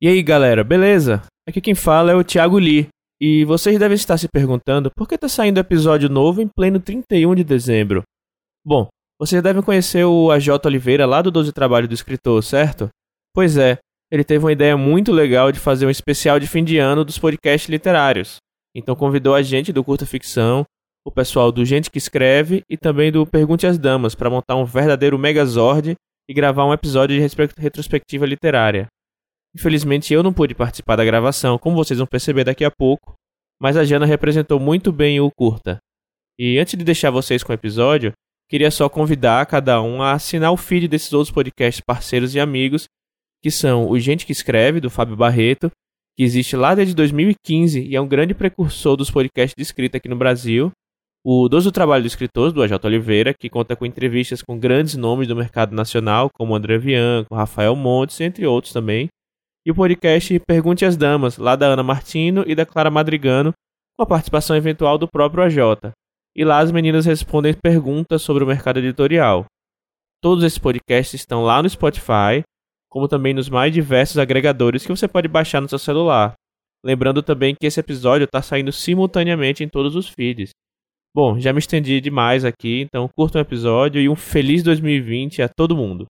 E aí, galera, beleza? Aqui quem fala é o Thiago Lee. E vocês devem estar se perguntando por que está saindo episódio novo em pleno 31 de dezembro. Bom, vocês devem conhecer o AJ Oliveira lá do 12 Trabalho do Escritor, certo? Pois é, ele teve uma ideia muito legal de fazer um especial de fim de ano dos podcasts literários. Então convidou a gente do Curta Ficção, o pessoal do Gente que Escreve e também do Pergunte às Damas para montar um verdadeiro megazord e gravar um episódio de retrospectiva literária. Infelizmente eu não pude participar da gravação, como vocês vão perceber daqui a pouco, mas a Jana representou muito bem o curta. E antes de deixar vocês com o episódio, queria só convidar cada um a assinar o feed desses outros podcasts parceiros e amigos, que são o Gente que Escreve, do Fábio Barreto, que existe lá desde 2015 e é um grande precursor dos podcasts de escrita aqui no Brasil, o Doze do Trabalho do Escritor, do AJ Oliveira, que conta com entrevistas com grandes nomes do mercado nacional, como André Vian, com Rafael Montes, entre outros também, e o podcast Pergunte às Damas, lá da Ana Martino e da Clara Madrigano, com a participação eventual do próprio AJ. E lá as meninas respondem perguntas sobre o mercado editorial. Todos esses podcasts estão lá no Spotify, como também nos mais diversos agregadores que você pode baixar no seu celular. Lembrando também que esse episódio está saindo simultaneamente em todos os feeds. Bom, já me estendi demais aqui, então curta o episódio e um feliz 2020 a todo mundo.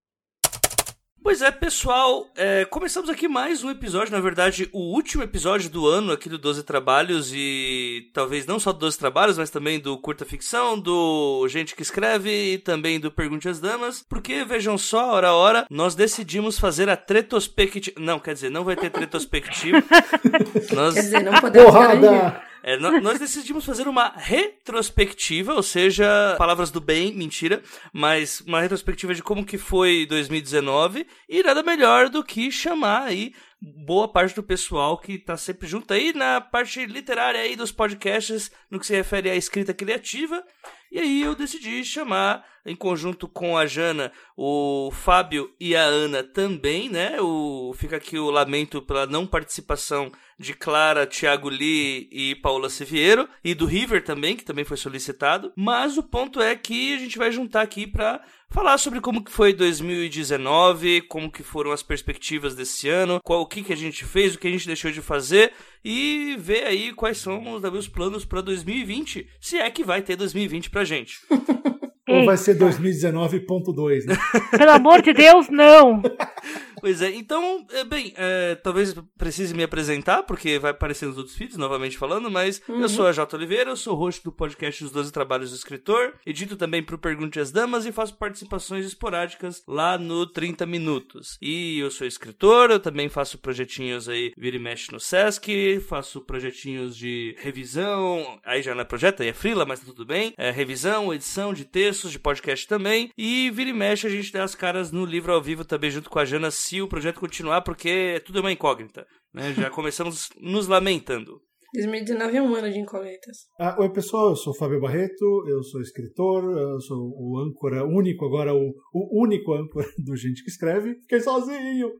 Pois é, pessoal, é, começamos aqui mais um episódio, na verdade, o último episódio do ano aqui do 12 Trabalhos e talvez não só do 12 Trabalhos, mas também do Curta Ficção, do Gente que Escreve e também do Pergunte às Damas, porque vejam só, hora a hora, nós decidimos fazer a retrospectiva. Não, quer dizer, não vai ter retrospectiva. nós... Quer dizer, não podemos Porrada! É, nós decidimos fazer uma retrospectiva, ou seja, palavras do bem, mentira, mas uma retrospectiva de como que foi 2019 e nada melhor do que chamar aí boa parte do pessoal que está sempre junto aí na parte literária aí dos podcasts no que se refere à escrita criativa. E aí eu decidi chamar, em conjunto com a Jana, o Fábio e a Ana também, né? O, fica aqui o lamento pela não participação de Clara, Thiago Lee e Paula Siviero, e do River também, que também foi solicitado. Mas o ponto é que a gente vai juntar aqui para falar sobre como que foi 2019, como que foram as perspectivas desse ano, qual o que que a gente fez, o que a gente deixou de fazer e ver aí quais são os, os planos para 2020, se é que vai ter 2020 pra gente. Ou vai ser 2019.2, né? Pelo amor de Deus, não! Pois é, então, é, bem, é, talvez precise me apresentar, porque vai aparecer nos outros feeds, novamente falando, mas uhum. eu sou a Jota Oliveira, eu sou host do podcast Os Doze Trabalhos do Escritor, edito também pro Pergunte às Damas e faço participações esporádicas lá no 30 Minutos. E eu sou escritor, eu também faço projetinhos aí, vira e mexe no Sesc, faço projetinhos de revisão, aí já não é projeto, aí é frila, mas tá tudo bem, é, revisão, edição de textos, de podcast também, e vira e mexe a gente dá as caras no livro ao vivo também junto com a Jana se o projeto continuar, porque tudo é uma incógnita. Né? Já começamos nos lamentando. 2019 é um ano de incógnitas. Ah, oi, pessoal, eu sou o Fábio Barreto, eu sou escritor, eu sou o âncora único, agora o, o único âncora do Gente que Escreve. Fiquei sozinho!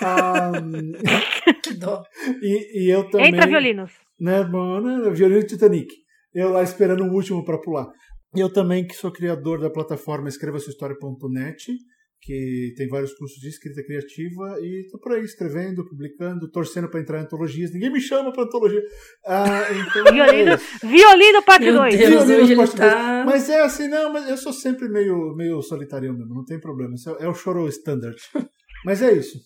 Ah, que dó! E, e, eu também... Entra, violinos! Né, mano, violino Titanic. Eu lá esperando o último para pular. Eu também que sou criador da plataforma escrevasuhistoria.net que tem vários cursos de escrita criativa e tô por aí escrevendo, publicando, torcendo para entrar em antologias. Ninguém me chama para antologia. Ah, então violino, é violino parte 2. Violino parte 2. Tá... Mas é assim, não, mas eu sou sempre meio, meio solitário mesmo, não tem problema. É, é o choro standard. mas é isso.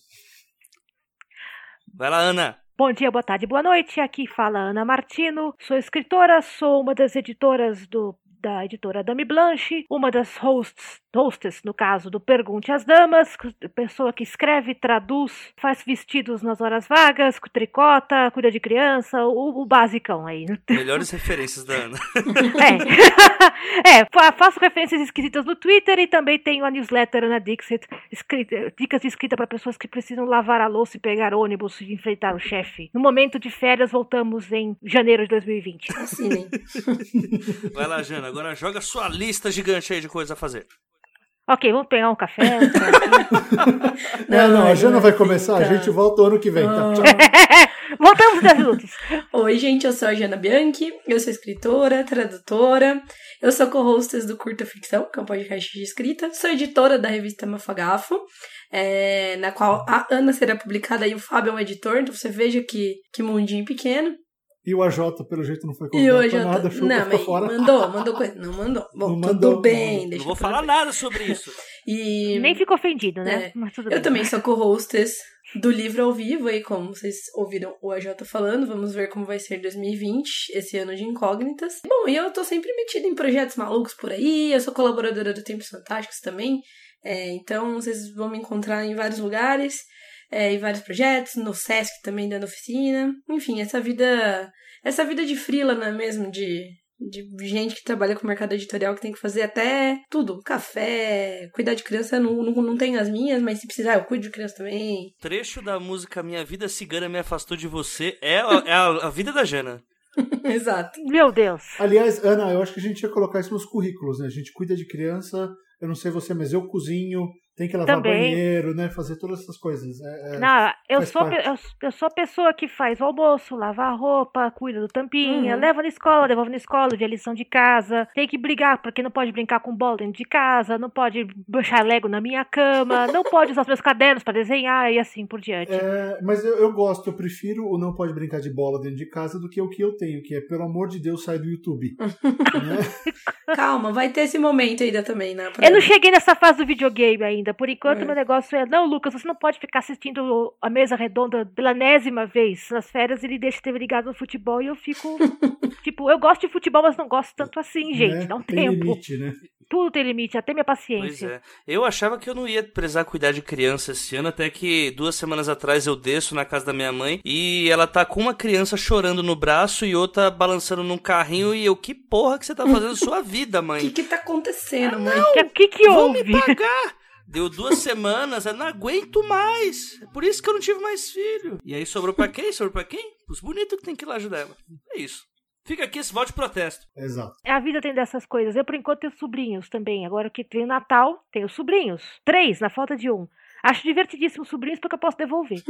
Vai lá, Ana. Bom dia, boa tarde, boa noite. Aqui fala Ana Martino. Sou escritora, sou uma das editoras do da editora Dame Blanche, uma das hosts hostess, no caso do Pergunte às Damas, pessoa que escreve, traduz, faz vestidos nas horas vagas, tricota, cuida de criança, o, o basicão aí. Melhores referências da Ana. é. é, faço referências esquisitas no Twitter e também tenho a newsletter Ana Dixit, escrita, dicas de escrita para pessoas que precisam lavar a louça e pegar ônibus e enfrentar o chefe. No momento de férias, voltamos em janeiro de 2020. Assim? Vai lá, Jana, agora joga sua lista gigante aí de coisas a fazer. Ok, vamos pegar um café. Um não, não, a Jana vai começar, a gente volta o ano que vem. Tá? Tchau. Voltamos 10 minutos. Oi, gente, eu sou a Jana Bianchi, eu sou escritora, tradutora, eu sou co-hostess do Curta Ficção, que é um podcast de escrita, sou editora da revista Mafagafo, é, na qual a Ana será publicada e o Fábio é um editor, então você veja que, que mundinho pequeno. E o AJ, pelo jeito, não foi E convidado AJ. pra nada, chupa Não, mas fora. mandou, mandou coisa. Não mandou. Bom, Não tudo mandou, bem, não. deixa Não vou falar nada sobre isso. E Nem fico ofendido, né? É. Mas tudo eu bem. também sou co-hostess do livro ao vivo, aí como vocês ouviram o AJ falando, vamos ver como vai ser 2020, esse ano de incógnitas. Bom, e eu tô sempre metida em projetos malucos por aí, eu sou colaboradora do Tempos Fantásticos também, é, então vocês vão me encontrar em vários lugares, é, em vários projetos, no Sesc também dando oficina, enfim, essa vida, essa vida de frila, não é mesmo, de... De gente que trabalha com mercado editorial que tem que fazer até tudo. Café, cuidar de criança, não, não, não tenho as minhas, mas se precisar eu cuido de criança também. Trecho da música Minha Vida Cigana Me Afastou de Você é a, é a, a vida da Jana. Exato. Meu Deus. Aliás, Ana, eu acho que a gente ia colocar isso nos currículos, né? A gente cuida de criança, eu não sei você, mas eu cozinho, tem que lavar Também. banheiro, né? Fazer todas essas coisas. É, é- Não, eu sou, eu, eu sou a pessoa que faz o almoço, lava a roupa, cuida do tampinha, Uhum. leva na escola, devolve na escola, vê a lição de casa. Tem que brigar, porque não pode brincar com bola dentro de casa, não pode deixar Lego na minha cama, não pode usar os meus cadernos pra desenhar e assim por diante. É, mas eu, eu gosto, eu prefiro o não pode brincar de bola dentro de casa do que o que eu tenho, que é, pelo amor de Deus, sai do YouTube. né? Calma, vai ter esse momento ainda também, né? Eu não cheguei nessa fase do videogame ainda. Por enquanto, É. meu negócio é: não, Lucas, você não pode ficar assistindo a mesa redonda pela enésima vez. Nas férias, ele deixa ter ligado no futebol e eu fico. tipo, eu gosto de futebol, mas não gosto tanto assim, gente. Né? Dá um Tem tempo. limite, né? Tudo tem limite, até minha Pois paciência. é. Eu achava que eu não ia precisar cuidar de criança esse ano, até que duas semanas atrás eu desço na casa da minha mãe e ela tá com uma criança chorando no braço e outra balançando num carrinho e eu, que porra que você tá fazendo sua vida, O mãe? que que tá acontecendo, mãe? O que, que, que Vão me houve? pagar! Deu duas semanas, eu não aguento mais. É por isso que eu não tive mais filho. E aí sobrou pra quem? Sobrou pra quem? Os bonitos que tem que ir lá ajudar ela. É isso. Fica aqui esse voto de protesto. Exato. A vida tem dessas coisas. Eu, por enquanto, tenho sobrinhos também. Agora que tem o Natal, tenho sobrinhos. Três, na falta de um. Acho divertidíssimo os sobrinhos porque eu posso devolver.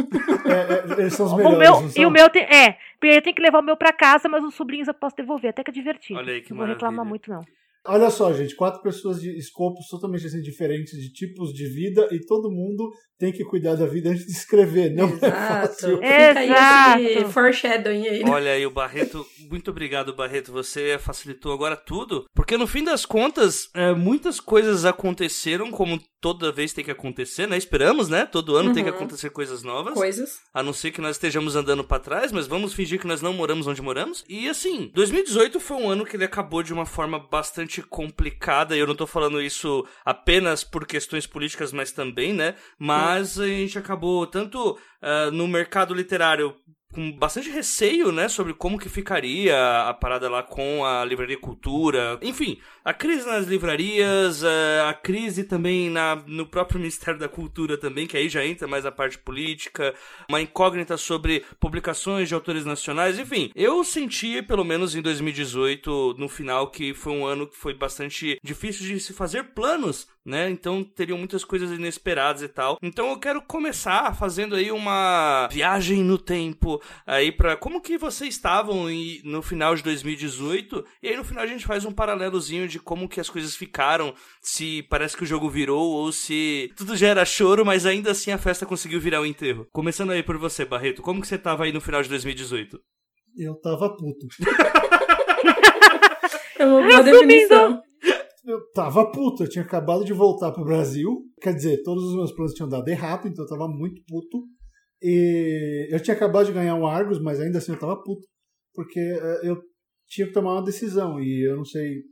É, é, eles são os O melhores. meu, não e o meu tem, é, eu tenho que levar o meu pra casa, mas os sobrinhos eu posso devolver, até que é divertido. Olha aí que não vou reclamar muito, não. Olha só, gente, quatro pessoas de escopos totalmente assim, diferentes, de tipos de vida, e todo mundo tem que cuidar da vida antes de escrever. Não é Exato. fácil. Fica aí esse Exato. foreshadowing aí. né? Olha aí, o Barreto, muito obrigado, Barreto. Você facilitou agora tudo. Porque no fim das contas, é, muitas coisas aconteceram, como toda vez tem que acontecer, né? Esperamos, né? Todo ano tem que Uhum. acontecer coisas novas. Coisas. A não ser que nós estejamos andando pra trás, mas vamos fingir que nós não moramos onde moramos. E assim, 2018 foi um ano que ele acabou de uma forma bastante complicada. E eu não tô falando isso apenas por questões políticas, mas também, né? Mas a gente acabou tanto ah, no mercado literário com bastante receio, né, sobre como que ficaria a parada lá com a Livraria Cultura. Enfim, a crise nas livrarias, a crise também na, no próprio Ministério da Cultura também, que aí já entra mais a parte política, uma incógnita sobre publicações de autores nacionais, enfim. Eu senti, pelo menos em 2018, no final, que foi um ano que foi bastante difícil de se fazer planos, né? Então teriam muitas coisas inesperadas e tal. Então eu quero começar fazendo aí uma viagem no tempo aí para como que vocês estavam em- no final de 2018 e aí no final a gente faz um paralelozinho de como que as coisas ficaram, se parece que o jogo virou ou se tudo já era choro, mas ainda assim a festa conseguiu virar um enterro. Começando aí por você, Barreto, como que você tava aí no final de 2018? Eu tava puto. É uma boa definição. Eu tava puto, eu tinha acabado de voltar pro Brasil. Quer dizer, todos os meus planos tinham dado errado, então eu tava muito puto. E eu tinha acabado de ganhar um Argos, mas ainda assim eu tava puto. Porque eh, eu tinha que tomar uma decisão. E eu não sei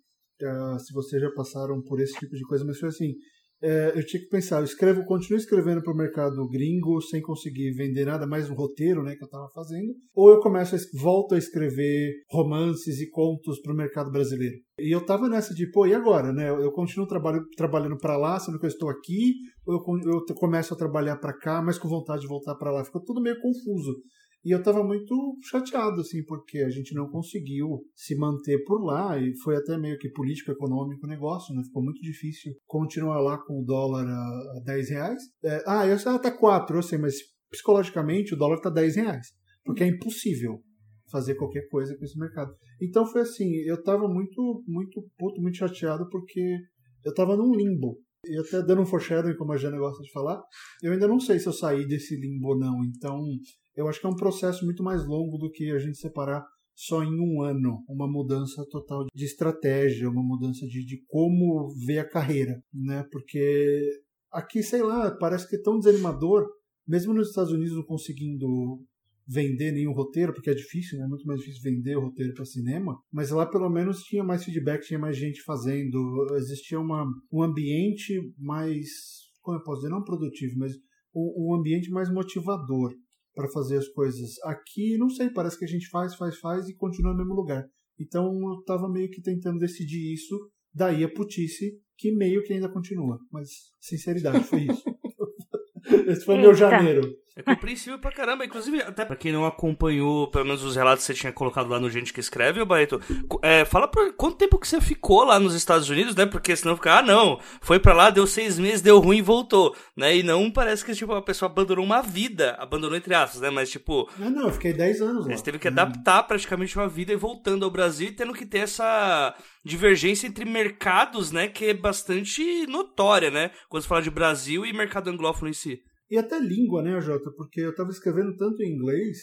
eh, se vocês já passaram por esse tipo de coisa, mas foi assim. Eh, eu tinha que pensar, eu escrevo, continuo escrevendo pro mercado gringo sem conseguir vender nada mais no roteiro né, que eu tava fazendo. Ou eu começo a, volto a escrever romances e contos pro mercado brasileiro. E eu tava nessa de, pô, e agora, né? Eu continuo trabalho, trabalhando para lá, sendo que eu estou aqui, ou eu, eu começo a trabalhar para cá, mas com vontade de voltar para lá. Ficou tudo meio confuso. E eu tava muito chateado, assim, porque a gente não conseguiu se manter por lá, e foi até meio que político-econômico o negócio, né? Ficou muito difícil continuar lá com o dólar a, a 10 reais. É, ah, eu sei, ah, tá 4, eu sei, mas psicologicamente o dólar tá 10 reais. porque é impossível fazer qualquer coisa com esse mercado. Então foi assim, eu tava muito, muito puto, muito chateado, porque eu tava num limbo. E até dando um foreshadowing, como a Jana gosta de falar, eu ainda não sei se eu saí desse limbo ou não. Então, eu acho que é um processo muito mais longo do que a gente separar só em um ano uma mudança total de estratégia, uma mudança de, de como ver a carreira, né? Porque aqui, sei lá, parece que é tão desanimador, mesmo nos Estados Unidos não conseguindo vender nenhum roteiro, porque é difícil, né? É muito mais difícil vender o roteiro para cinema, mas lá pelo menos tinha mais feedback, tinha mais gente fazendo, existia uma, um ambiente mais, como eu posso dizer, não produtivo, mas um, um ambiente mais motivador para fazer as coisas. Aqui, não sei, parece que a gente faz, faz, faz e continua no mesmo lugar. Então eu estava meio que tentando decidir isso, daí a putice, que meio que ainda continua. Mas, sinceridade, foi isso. Esse foi Eita. meu janeiro. É compreensível pra caramba. Inclusive, até pra quem não acompanhou, pelo menos os relatos que você tinha colocado lá no Gente que Escreve, ô Barreto, é, fala pra quanto tempo que você ficou lá nos Estados Unidos, né? Porque senão fica, ah, não, foi pra lá, deu seis meses, deu ruim e voltou, né? E não parece que, tipo, a pessoa abandonou uma vida, abandonou entre aspas, né? Mas, tipo, Ah, não, eu fiquei 10 anos lá. você teve que adaptar praticamente uma vida e voltando ao Brasil e tendo que ter essa divergência entre mercados, né? Que é bastante notória, né? Quando você fala de Brasil e mercado anglófono em si. E até língua, né, Jota? Porque eu estava escrevendo tanto em inglês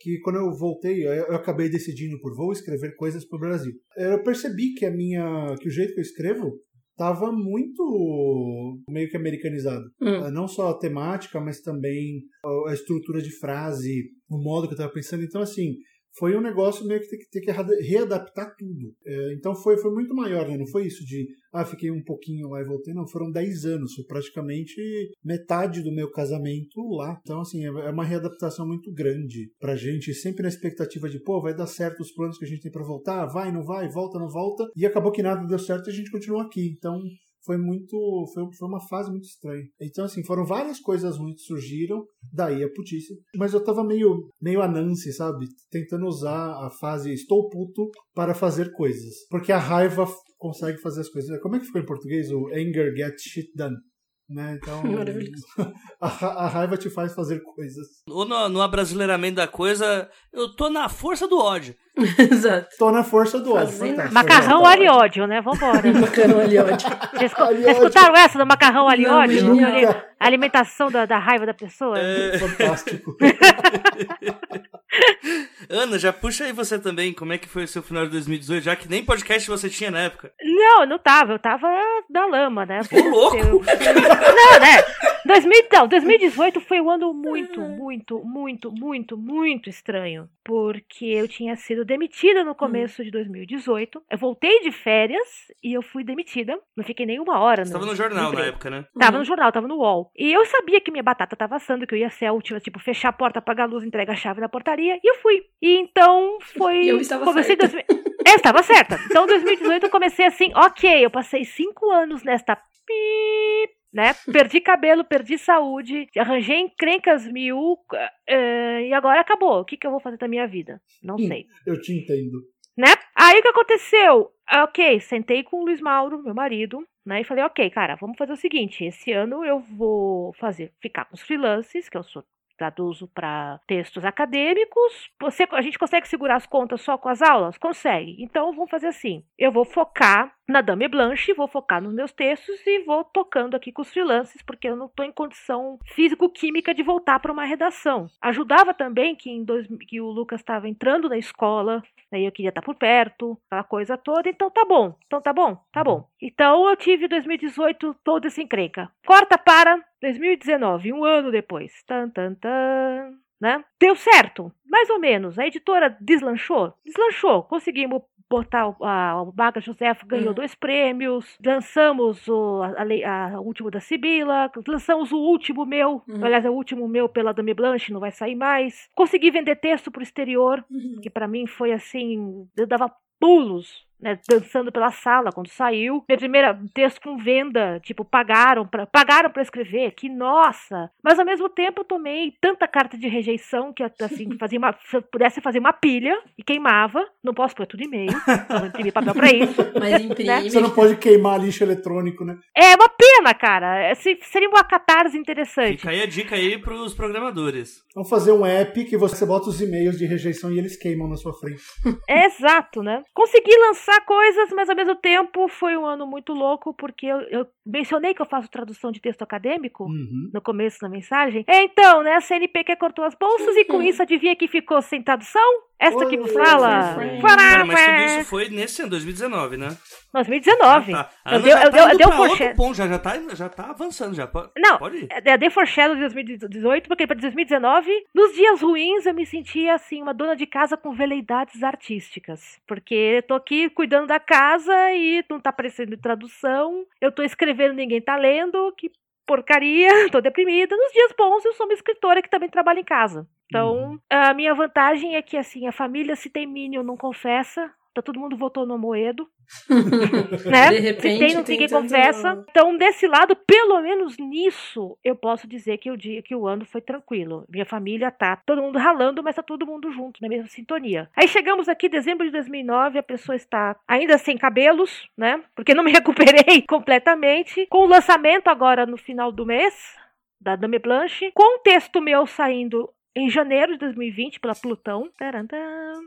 que quando eu voltei, eu acabei decidindo por vou escrever coisas para o Brasil. Eu percebi que a minha, que o jeito que eu escrevo estava muito meio que americanizado. Hum. Não só a temática, mas também a estrutura de frase, o modo que eu estava pensando. Então, assim, foi um negócio meio que ter que, ter que reada- readaptar tudo. Eh, Então foi, foi muito maior, né? Não foi isso de, ah, fiquei um pouquinho lá e voltei. Não, foram 10 anos. Foi praticamente metade do meu casamento lá. Então, assim, é é uma readaptação muito grande pra gente. Sempre na expectativa de, pô, vai dar certo os planos que a gente tem pra voltar. Vai, não vai, volta, não volta. E acabou que nada deu certo e a gente continuou aqui. Então, foi muito. Foi, foi uma fase muito estranha. Então, assim, foram várias coisas ruins que surgiram, daí a putice. Mas eu tava meio, meio a Nancy, sabe? Tentando usar a fase estou puto para fazer coisas. Porque a raiva consegue fazer as coisas. Como é que ficou em português? O anger gets shit done. Né? Então, Maravilhoso. a, a raiva te faz fazer coisas. Ou no, no abrasileiramento da coisa, eu tô na força do ódio. Exato. Tô na força do ódio. Fantástico. Macarrão Jota. aliódio, né? Vambora. Macarrão ali, ódio. Vocês, escutaram essa do macarrão Ali- genial. A alimentação da, da raiva da pessoa? Fantástico. Ana, já puxa aí você também, como é que foi o seu final de 2018, já que nem podcast você tinha na época. Não, não tava. Eu tava na lama, né? Ô, louco! Eu- Não, né? 2000, então, 2018 foi um ano muito, muito, muito, muito, muito estranho. Porque eu tinha sido demitida no começo de 2018. Eu voltei de férias e eu fui demitida. Não fiquei nem uma hora. Você no, tava no jornal na emprego. época, né? Tava no jornal, tava no UOL. E eu sabia que minha batata tava assando, que eu ia ser a última, tipo, fechar a porta, apagar a luz, entregar a chave na portaria. E eu fui. E então foi. E eu estava comecei certa. 2000 Eu estava certa. Então, 2018 eu comecei assim, ok, eu passei cinco anos nesta pip, né? Perdi cabelo, perdi saúde, arranjei encrencas mil, eh, e agora acabou. O que, que eu vou fazer da minha vida? Não Hum. sei Eu te entendo. né? Aí o que aconteceu? Ah, Ok, sentei com o Luiz Mauro, meu marido, né? E falei, ok, cara, vamos fazer o seguinte: esse ano eu vou fazer, ficar com os freelances, que eu sou traduzo para textos acadêmicos. Você, a gente consegue segurar as contas só com as aulas? Consegue. Então vamos fazer assim: eu vou focar na Dame Blanche, vou focar nos meus textos e vou tocando aqui com os freelances, porque eu não estou em condição físico-química de voltar para uma redação. Ajudava também que, dois, que o Lucas estava entrando na escola, Aí eu queria estar por perto, aquela coisa toda. Então tá bom, então tá bom, tá bom. Então eu tive 2018 toda essa encrenca. Corta para 2019, um ano depois. Tan, tan, tan. Né? Deu certo, mais ou menos. A editora deslanchou? Deslanchou. Conseguimos botar o, a, o Baga Josef ganhou Uhum. dois prêmios, lançamos o a, a último da Sibila, lançamos o último meu, Uhum. aliás, é o último meu pela Dame Blanche, não vai sair mais. Consegui vender texto pro exterior, Uhum. que pra mim foi assim, eu dava pulos né, dançando pela sala quando saiu. Minha primeira texto com venda, tipo, pagaram pra, pagaram pra escrever, que nossa! Mas ao mesmo tempo eu tomei tanta carta de rejeição que assim, fazia uma, se eu pudesse fazer uma pilha e queimava. Não posso pôr tudo e-mail, não imprimir papel pra isso. Mas imprime. Você não pode queimar lixo eletrônico, né? É uma pena, cara. É, se- Seria uma catarse interessante. Fica aí a dica aí pros programadores. Vamos fazer um app que você bota os e-mails de rejeição e eles queimam na sua frente. É exato, né? Consegui lançar coisas, mas ao mesmo tempo foi um ano muito louco, porque eu, eu mencionei que eu faço tradução de texto acadêmico Uhum. no começo da mensagem. Então, né, a CNPq cortou as bolsas e com isso adivinha que ficou sem tradução? Esta que fala. Cara, mas tudo isso foi nesse ano, 2019, né? 2019. Ah, tá. A Eu Ana já eu tá eu pra outro foreshadow. ponto, já, já, tá, já tá avançando, já. Pode, Não, pode ir. Eu dei foreshadow de 2018, porque para 2019, nos dias ruins, eu me sentia assim, uma dona de casa com veleidades artísticas. Porque eu tô aqui cuidando da casa e não tá aparecendo tradução, eu tô escrevendo, ninguém tá lendo, que porcaria, tô deprimida. Nos dias bons, eu sou uma escritora que também trabalha em casa. Então, a minha vantagem é que, assim, a família, se tem Minion, não confessa. Tá todo mundo votou no Moedo. né? De repente, se tem, não ninguém tentando- confessa. Então, desse lado, pelo menos nisso, eu posso dizer que o dia que o ano foi tranquilo. Minha família tá todo mundo ralando, mas tá todo mundo junto, na mesma sintonia. Aí chegamos aqui, dezembro de 2009, a pessoa está ainda sem cabelos, né? Porque não me recuperei completamente. Com o lançamento agora no final do mês, da Dame Blanche, com o texto meu saindo em janeiro de 2020 pela Plutão.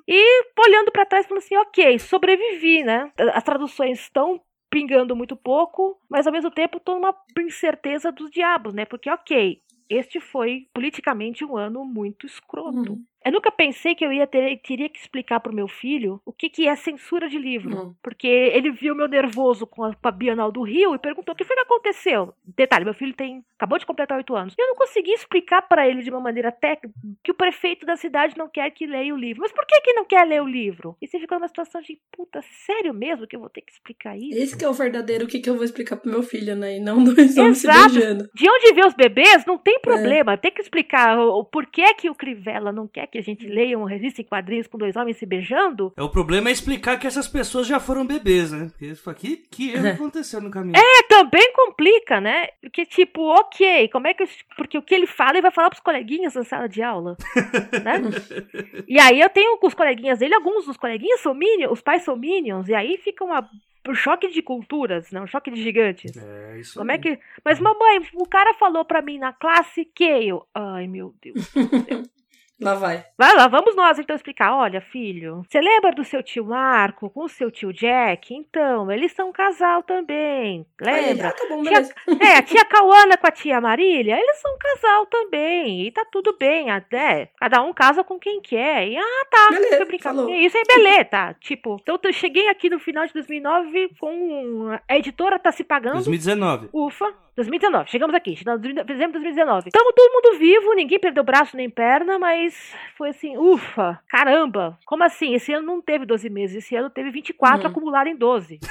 E olhando pra trás, falando assim, ok, sobrevivi, né? As traduções estão pingando muito pouco, mas ao mesmo tempo tô numa incerteza dos diabos, né? Porque, ok, este foi politicamente um ano muito escroto. Uhum. Eu nunca pensei que eu ia ter, teria que explicar pro meu filho o que, que é censura de livro. Uhum. Porque ele viu meu nervoso com a, com a Bienal do Rio e perguntou o que foi que aconteceu. Detalhe, meu filho tem acabou de completar oito anos. E eu não consegui explicar para ele de uma maneira técnica que o prefeito da cidade não quer que leia o livro. Mas por que que não quer ler o livro? E você fica numa situação de, puta, sério mesmo que eu vou ter que explicar isso? Esse que é o verdadeiro, o que, que eu vou explicar pro meu filho, né? E não dois homens se beijando. De onde vê os bebês, não tem problema. Tem que explicar o, o porquê que o Crivella não quer que a gente leia uma revista em quadrinhos com dois homens se beijando. É, o problema é explicar que essas pessoas já foram bebês, né? Porque isso aqui, que erro aconteceu no caminho. É, também complica, né? Porque, tipo, ok, como é que. eu- Porque o que ele fala, ele vai falar pros coleguinhas na sala de aula. né? E aí eu tenho com os coleguinhas dele, alguns dos coleguinhas são minions, os pais são minions, e aí fica uma. Um choque de culturas, né? Um choque de gigantes. É, isso Como aí. é que. Mas, mamãe, o cara falou pra mim na classe que eu. Ai, meu Deus. Lá vai. Vai lá, vamos nós então explicar. Olha, filho, você lembra do seu tio Marco com o seu tio Jack? Então, eles são um casal também. Aí, Lembra? ah, tá bom, Tia, é, a tia Cauana com a tia Marília, eles são um casal também. E tá tudo bem, até. Cada um casa com quem quer. E ah, tá. Beleza, brincar. falou. Isso aí, beleza, tá? Tipo, então eu cheguei aqui no final de 2009 com. A editora tá se pagando. 2019. Ufa, 2019. Chegamos aqui, chegamos em dezembro de 2019. Estamos todo mundo vivo, ninguém perdeu braço nem perna, mas foi assim, ufa, caramba. Como assim? Esse ano não teve 12 meses, esse ano teve 24 Uhum. acumulado em 12.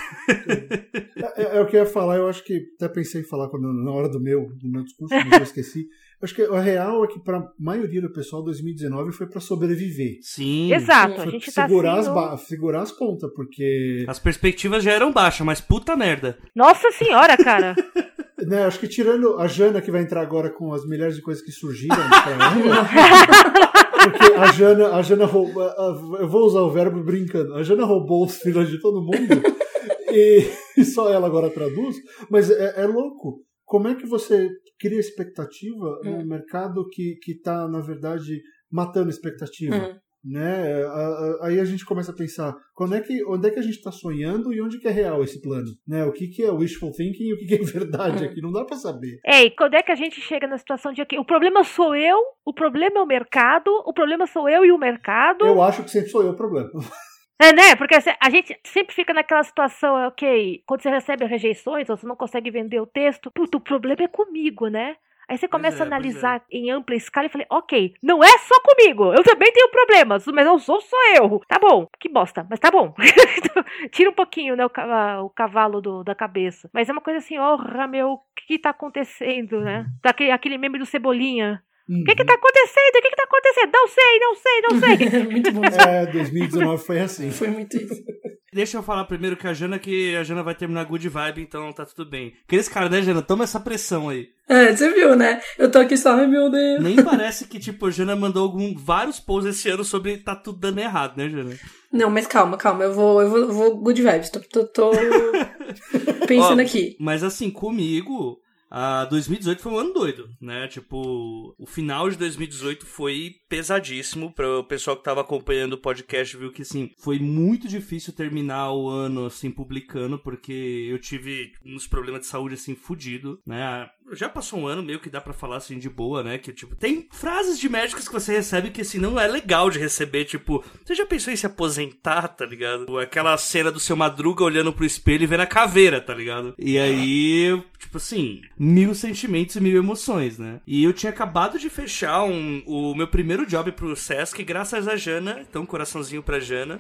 É, é o que eu ia falar, eu acho que até pensei em falar quando, na hora do meu, do meu discurso, mas eu esqueci. Eu acho que a real é que para a maioria do pessoal 2019 foi para sobreviver. Sim. Exato, a Foi gente tá segurar, assim. as ba- segurar as contas, porque As perspectivas já eram baixas, mas puta merda. Nossa senhora, cara. né, acho que tirando a Jana que vai entrar agora com as milhares de coisas que surgiram pra ela, porque a Jana, a Jana roubou, eu vou usar o verbo brincando, a Jana roubou os filhos de todo mundo e, só ela agora traduz, mas é, é louco. Como é que você cria expectativa num mercado que que está na verdade matando expectativa? Hum. Né? Aí a gente começa a pensar, quando é que, onde é que a gente está sonhando e onde que é real esse plano, né? O que que é wishful thinking e o que que é verdade aqui? Não dá para saber. É, e quando é que a gente chega na situação de que o problema sou eu, o problema é o mercado, o problema sou eu e o mercado. Eu acho que sempre sou eu o problema. É, né? Porque assim, a gente sempre fica naquela situação, ok, quando você recebe rejeições ou você não consegue vender o texto, puta, o problema é comigo, né? Aí você começa é, a pois analisar em ampla escala e falei, ok, não é só comigo, eu também tenho problemas, mas não sou só eu. Tá bom, que bosta, mas tá bom. Tira um pouquinho, né, o, ca- o cavalo do- da cabeça. Mas é uma coisa assim, orra, meu, o que, que tá acontecendo, né? Daquele, aquele meme do Cebolinha. O que que tá acontecendo? O que que tá acontecendo? Não sei, não sei, não sei. muito bom. É, 2019 foi assim. Foi muito isso. Deixa eu falar primeiro que a Jana, que a Jana vai terminar good vibe, então tá tudo bem. Aqueles caras, né, Jana? Toma essa pressão aí. É, você viu, né? Eu tô aqui só, meu Deus. Nem parece que, tipo, a Jana mandou algum, vários posts esse ano sobre tá tudo dando errado, né, Jana? Não, mas calma, calma. Eu vou, eu vou, vou good vibes. Tô, tô, tô pensando Ó, aqui. Mas assim, comigo, a 2018 foi um ano doido, né? Tipo, o final de 2018 foi pesadíssimo para o pessoal que tava acompanhando o podcast, viu que assim, foi muito difícil terminar o ano assim publicando porque eu tive uns problemas de saúde assim fudido, né? Já passou um ano meio que dá pra falar assim de boa, né? Que tipo, tem frases de médicos que você recebe que assim não é legal de receber, tipo, você já pensou em se aposentar, tá ligado? Aquela cena do seu Madruga olhando pro espelho e vendo a caveira, tá ligado? E aí, tipo assim, mil sentimentos e mil emoções, né? E eu tinha acabado de fechar um, o meu primeiro job pro Sesc, graças a Jana, então coraçãozinho pra Jana.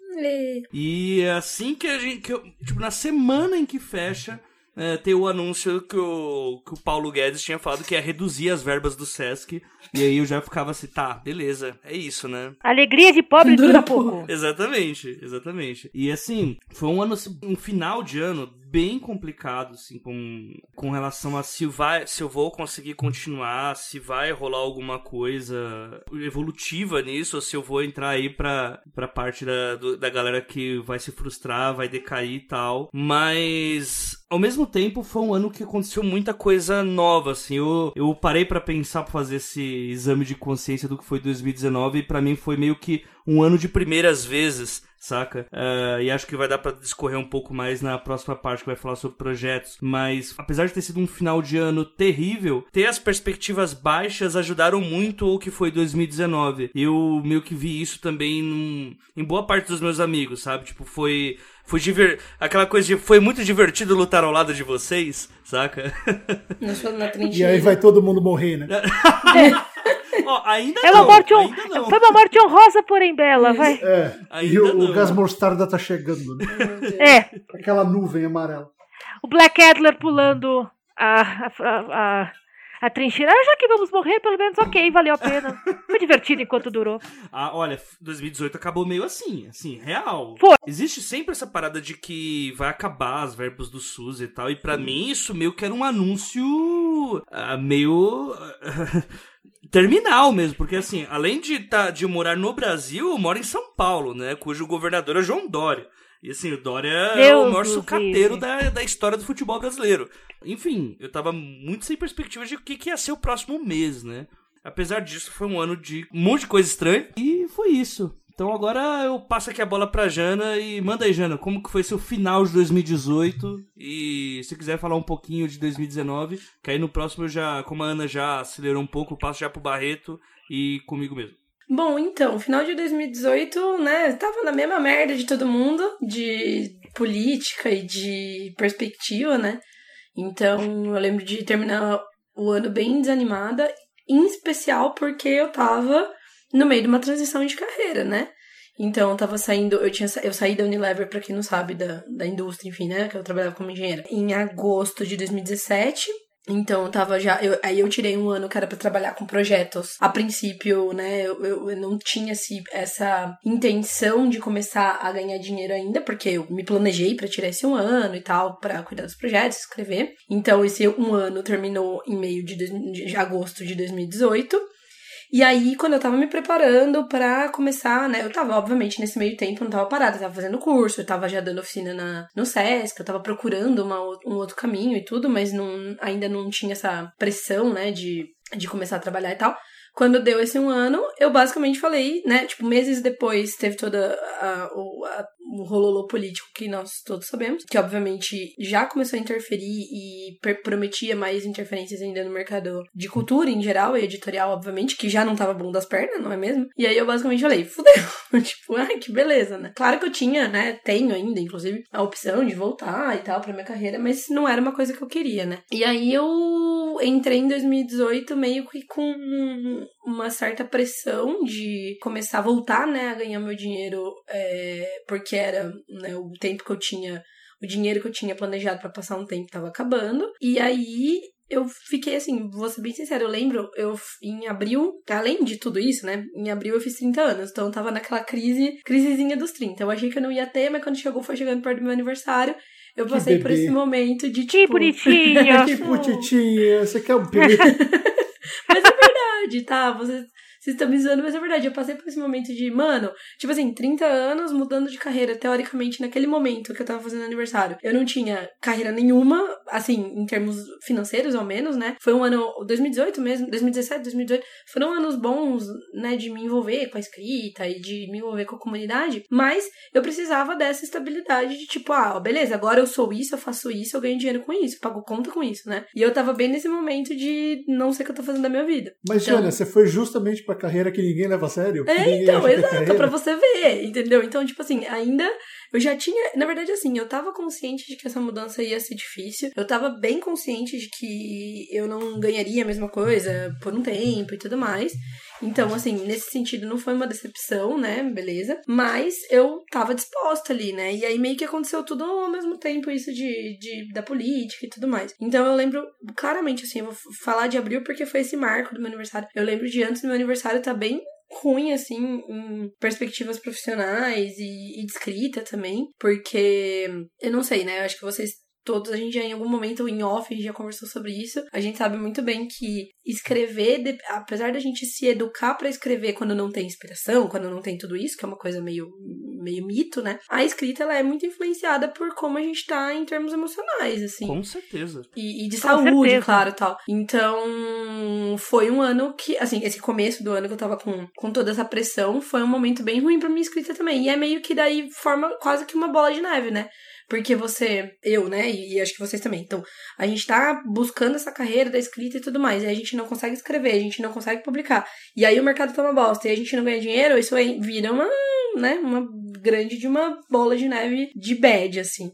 E assim que a gente. Que eu, tipo, na semana em que fecha, é, tem o anúncio que o, que o Paulo Guedes tinha falado que ia reduzir as verbas do Sesc. E aí eu já ficava assim, tá, beleza, é isso, né? Alegria de pobre dura pouco. Exatamente, exatamente. E assim, foi um ano, um final de ano bem complicado, assim, com, com relação a se, vai, se eu vou conseguir continuar, se vai rolar alguma coisa evolutiva nisso, ou se eu vou entrar aí pra, pra parte da, do- da galera que vai se frustrar, vai decair e tal. Mas, ao mesmo tempo, foi um ano que aconteceu muita coisa nova, assim. Eu, eu parei pra pensar, pra fazer esse exame de consciência do que foi 2019, e pra mim foi meio que um ano de primeiras vezes, saca? Eh, e acho que vai dar pra discorrer um pouco mais na próxima parte que vai falar sobre projetos. Mas, apesar de ter sido um final de ano terrível, ter as perspectivas baixas ajudaram muito o que foi 2019. Eu meio que vi isso também num- em boa parte dos meus amigos, sabe? Tipo, foi. Foi diver... aquela coisa de foi muito divertido lutar ao lado de vocês, saca? E aí vai todo mundo morrer, né? Ó, ainda É uma não, morte não. Foi uma morte honrosa, porém bela, vai. É. Ainda E o, não. o gás mostarda tá chegando, né? É, Aquela nuvem amarela. o Black Adler pulando a, a, a, a, trincheira. Ah, já que vamos morrer, pelo menos ok, valeu a pena. Foi divertido enquanto durou. Ah, olha, 2018 acabou meio assim, assim, real. Foi. Existe sempre essa parada de que vai acabar as verbos do SUS e tal, e pra mim isso meio que era um anúncio ah, meio ah, terminal mesmo, porque assim, além de, tá, de morar no Brasil, eu moro em São Paulo, né, cujo governador é João Dória. E assim, o Dória é Deus o maior sucateiro da, da história do futebol brasileiro. Enfim, eu tava muito sem perspectiva de o que, que ia ser o próximo mês, né? Apesar disso, foi um ano de um monte de coisa estranha. E foi isso. Então agora eu passo aqui a bola pra Jana e manda aí, Jana, como que foi seu final de 2018? E se quiser falar um pouquinho de 2019, que aí no próximo eu já, como a Ana já acelerou um pouco, eu passo já pro Barreto e comigo mesmo. Bom, então, final de 2018, né, tava na mesma merda de todo mundo, de política e de perspectiva, né? Então, eu lembro de terminar o ano bem desanimada, em especial porque eu tava no meio de uma transição de carreira, né? Então, eu tava saindo, eu tinha eu saí da Unilever, pra quem não sabe, da, da indústria, enfim, né, que eu trabalhava como engenheira, em agosto de 2017. Então, eu tava já. eu- aí eu tirei um ano que era pra trabalhar com projetos. A princípio, né, eu, eu, eu não tinha esse, essa intenção de começar a ganhar dinheiro ainda, porque eu me planejei pra tirar esse um ano e tal, pra cuidar dos projetos, escrever. Então, esse um ano terminou em meio de, dois- de agosto de 2018. E aí, quando eu tava me preparando pra começar, né? Eu tava, obviamente, nesse meio tempo, não tava parada, eu tava fazendo curso, eu tava já dando oficina na, no SESC, eu tava procurando uma, um outro caminho e tudo, mas não, ainda não tinha essa pressão, né, de, de começar a trabalhar e tal. Quando deu esse um ano, eu basicamente falei, né? Tipo, meses depois teve toda a, a, o rololô político que nós todos sabemos, que obviamente já começou a interferir e prometia mais interferências ainda no mercado de cultura em geral e editorial, obviamente, que já não tava bom das pernas, não é mesmo? E aí eu basicamente falei, fudeu. tipo, ai, que beleza, né? Claro que eu tinha, né? Tenho ainda, inclusive, a opção de voltar e tal pra minha carreira, mas não era uma coisa que eu queria, né? E aí eu entrei em 2018 meio que com uma certa pressão de começar a voltar, né, a ganhar meu dinheiro, é, porque era né, o tempo que eu tinha, o dinheiro que eu tinha planejado pra passar um tempo tava acabando. E aí eu fiquei assim, vou ser bem sincero, eu lembro, eu em abril, além de tudo isso, né? Em abril eu fiz 30 anos, então eu tava naquela crise, crisezinha dos 30. Eu achei que eu não ia ter, mas quando chegou, foi chegando perto do meu aniversário, eu Que passei por esse momento de Que tipo. bonitinha. Que putitinha, você quer um bebê? Mas é verdade, tá? Vocês, vocês estão me zoando, mas é verdade. Eu passei por esse momento de, mano, tipo assim, 30 anos mudando de carreira, teoricamente, naquele momento que eu tava fazendo aniversário. Eu não tinha carreira nenhuma, assim, em termos financeiros, ao menos, né? Foi um ano, 2018 mesmo, 2017, 2018, foram anos bons, né, de me envolver com a escrita e de me envolver com a comunidade, mas eu precisava dessa estabilidade de tipo, ah, beleza, agora eu sou isso, eu faço isso, eu ganho dinheiro com isso, pago conta com isso, né? E eu tava bem nesse momento de não sei o que eu tô fazendo da minha vida. Mas, Então- Jana, você foi justamente pra carreira que ninguém leva a sério? É, então, é exato, pra você ver, entendeu? Então, tipo assim, ainda eu já tinha. Na verdade, assim, eu tava consciente de que essa mudança ia ser difícil. Eu tava bem consciente de que eu não ganharia a mesma coisa por um tempo e tudo mais. Então, assim, nesse sentido, não foi uma decepção, né? Beleza. Mas eu tava disposta ali, né? E aí meio que aconteceu tudo ao mesmo tempo, isso de, de da política e tudo mais. Então eu lembro claramente, assim, eu vou falar de abril porque foi esse marco do meu aniversário. Eu lembro de antes do meu aniversário tá bem ruim, assim, em perspectivas profissionais e, e de escrita também, porque eu não sei, né? Eu acho que vocês todos, a gente já em algum momento em off, a gente já conversou sobre isso. A gente sabe muito bem que escrever, de- apesar da gente se educar pra escrever quando não tem inspiração, quando não tem tudo isso, que é uma coisa meio, meio mito, né? A escrita, ela é muito influenciada por como a gente tá em termos emocionais, assim. Com certeza. E, e de Com saúde, certeza. claro, tal. Então, foi um ano que, assim, esse começo do ano que eu tava com, com toda essa pressão, foi um momento bem ruim pra minha escrita também. E é meio que daí forma quase que uma bola de neve, né? Porque você, eu, né, e, e acho que vocês também. Então, a gente tá buscando essa carreira da escrita e tudo mais. E a gente não consegue escrever, a gente não consegue publicar. E aí o mercado tá uma bosta e a gente não ganha dinheiro, isso aí vira uma, né, uma grande de uma bola de neve de bad, assim.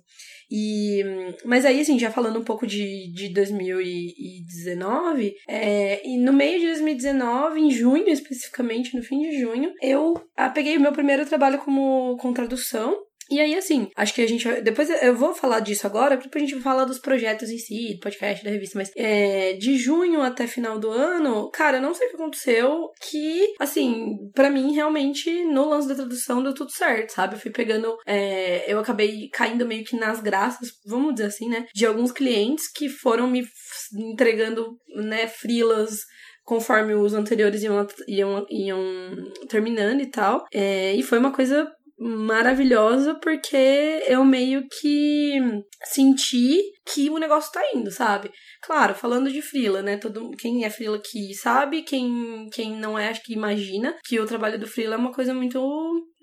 E, mas aí, assim, já falando um pouco de, de 2019, é, e no meio de 2019, em junho especificamente, no fim de junho, eu ah, peguei o meu primeiro trabalho como com tradução. E aí, assim, acho que a gente. Depois eu vou falar disso agora, depois a gente vai falar dos projetos em si, do podcast, da revista, mas é, de junho até final do ano, cara, não sei o que aconteceu, que, assim, pra mim, realmente, no lance da tradução deu tudo certo, sabe? Eu fui pegando. é, eu acabei caindo meio que nas graças, vamos dizer assim, né? De alguns clientes que foram me entregando, né, frilas conforme os anteriores iam, iam, iam terminando e tal. É, e foi uma coisa maravilhosa porque eu meio que senti que o negócio tá indo, sabe? Claro, falando de frila, né? Todo, quem é frila que sabe, quem, quem não é, acho que imagina que o trabalho do frila é uma coisa muito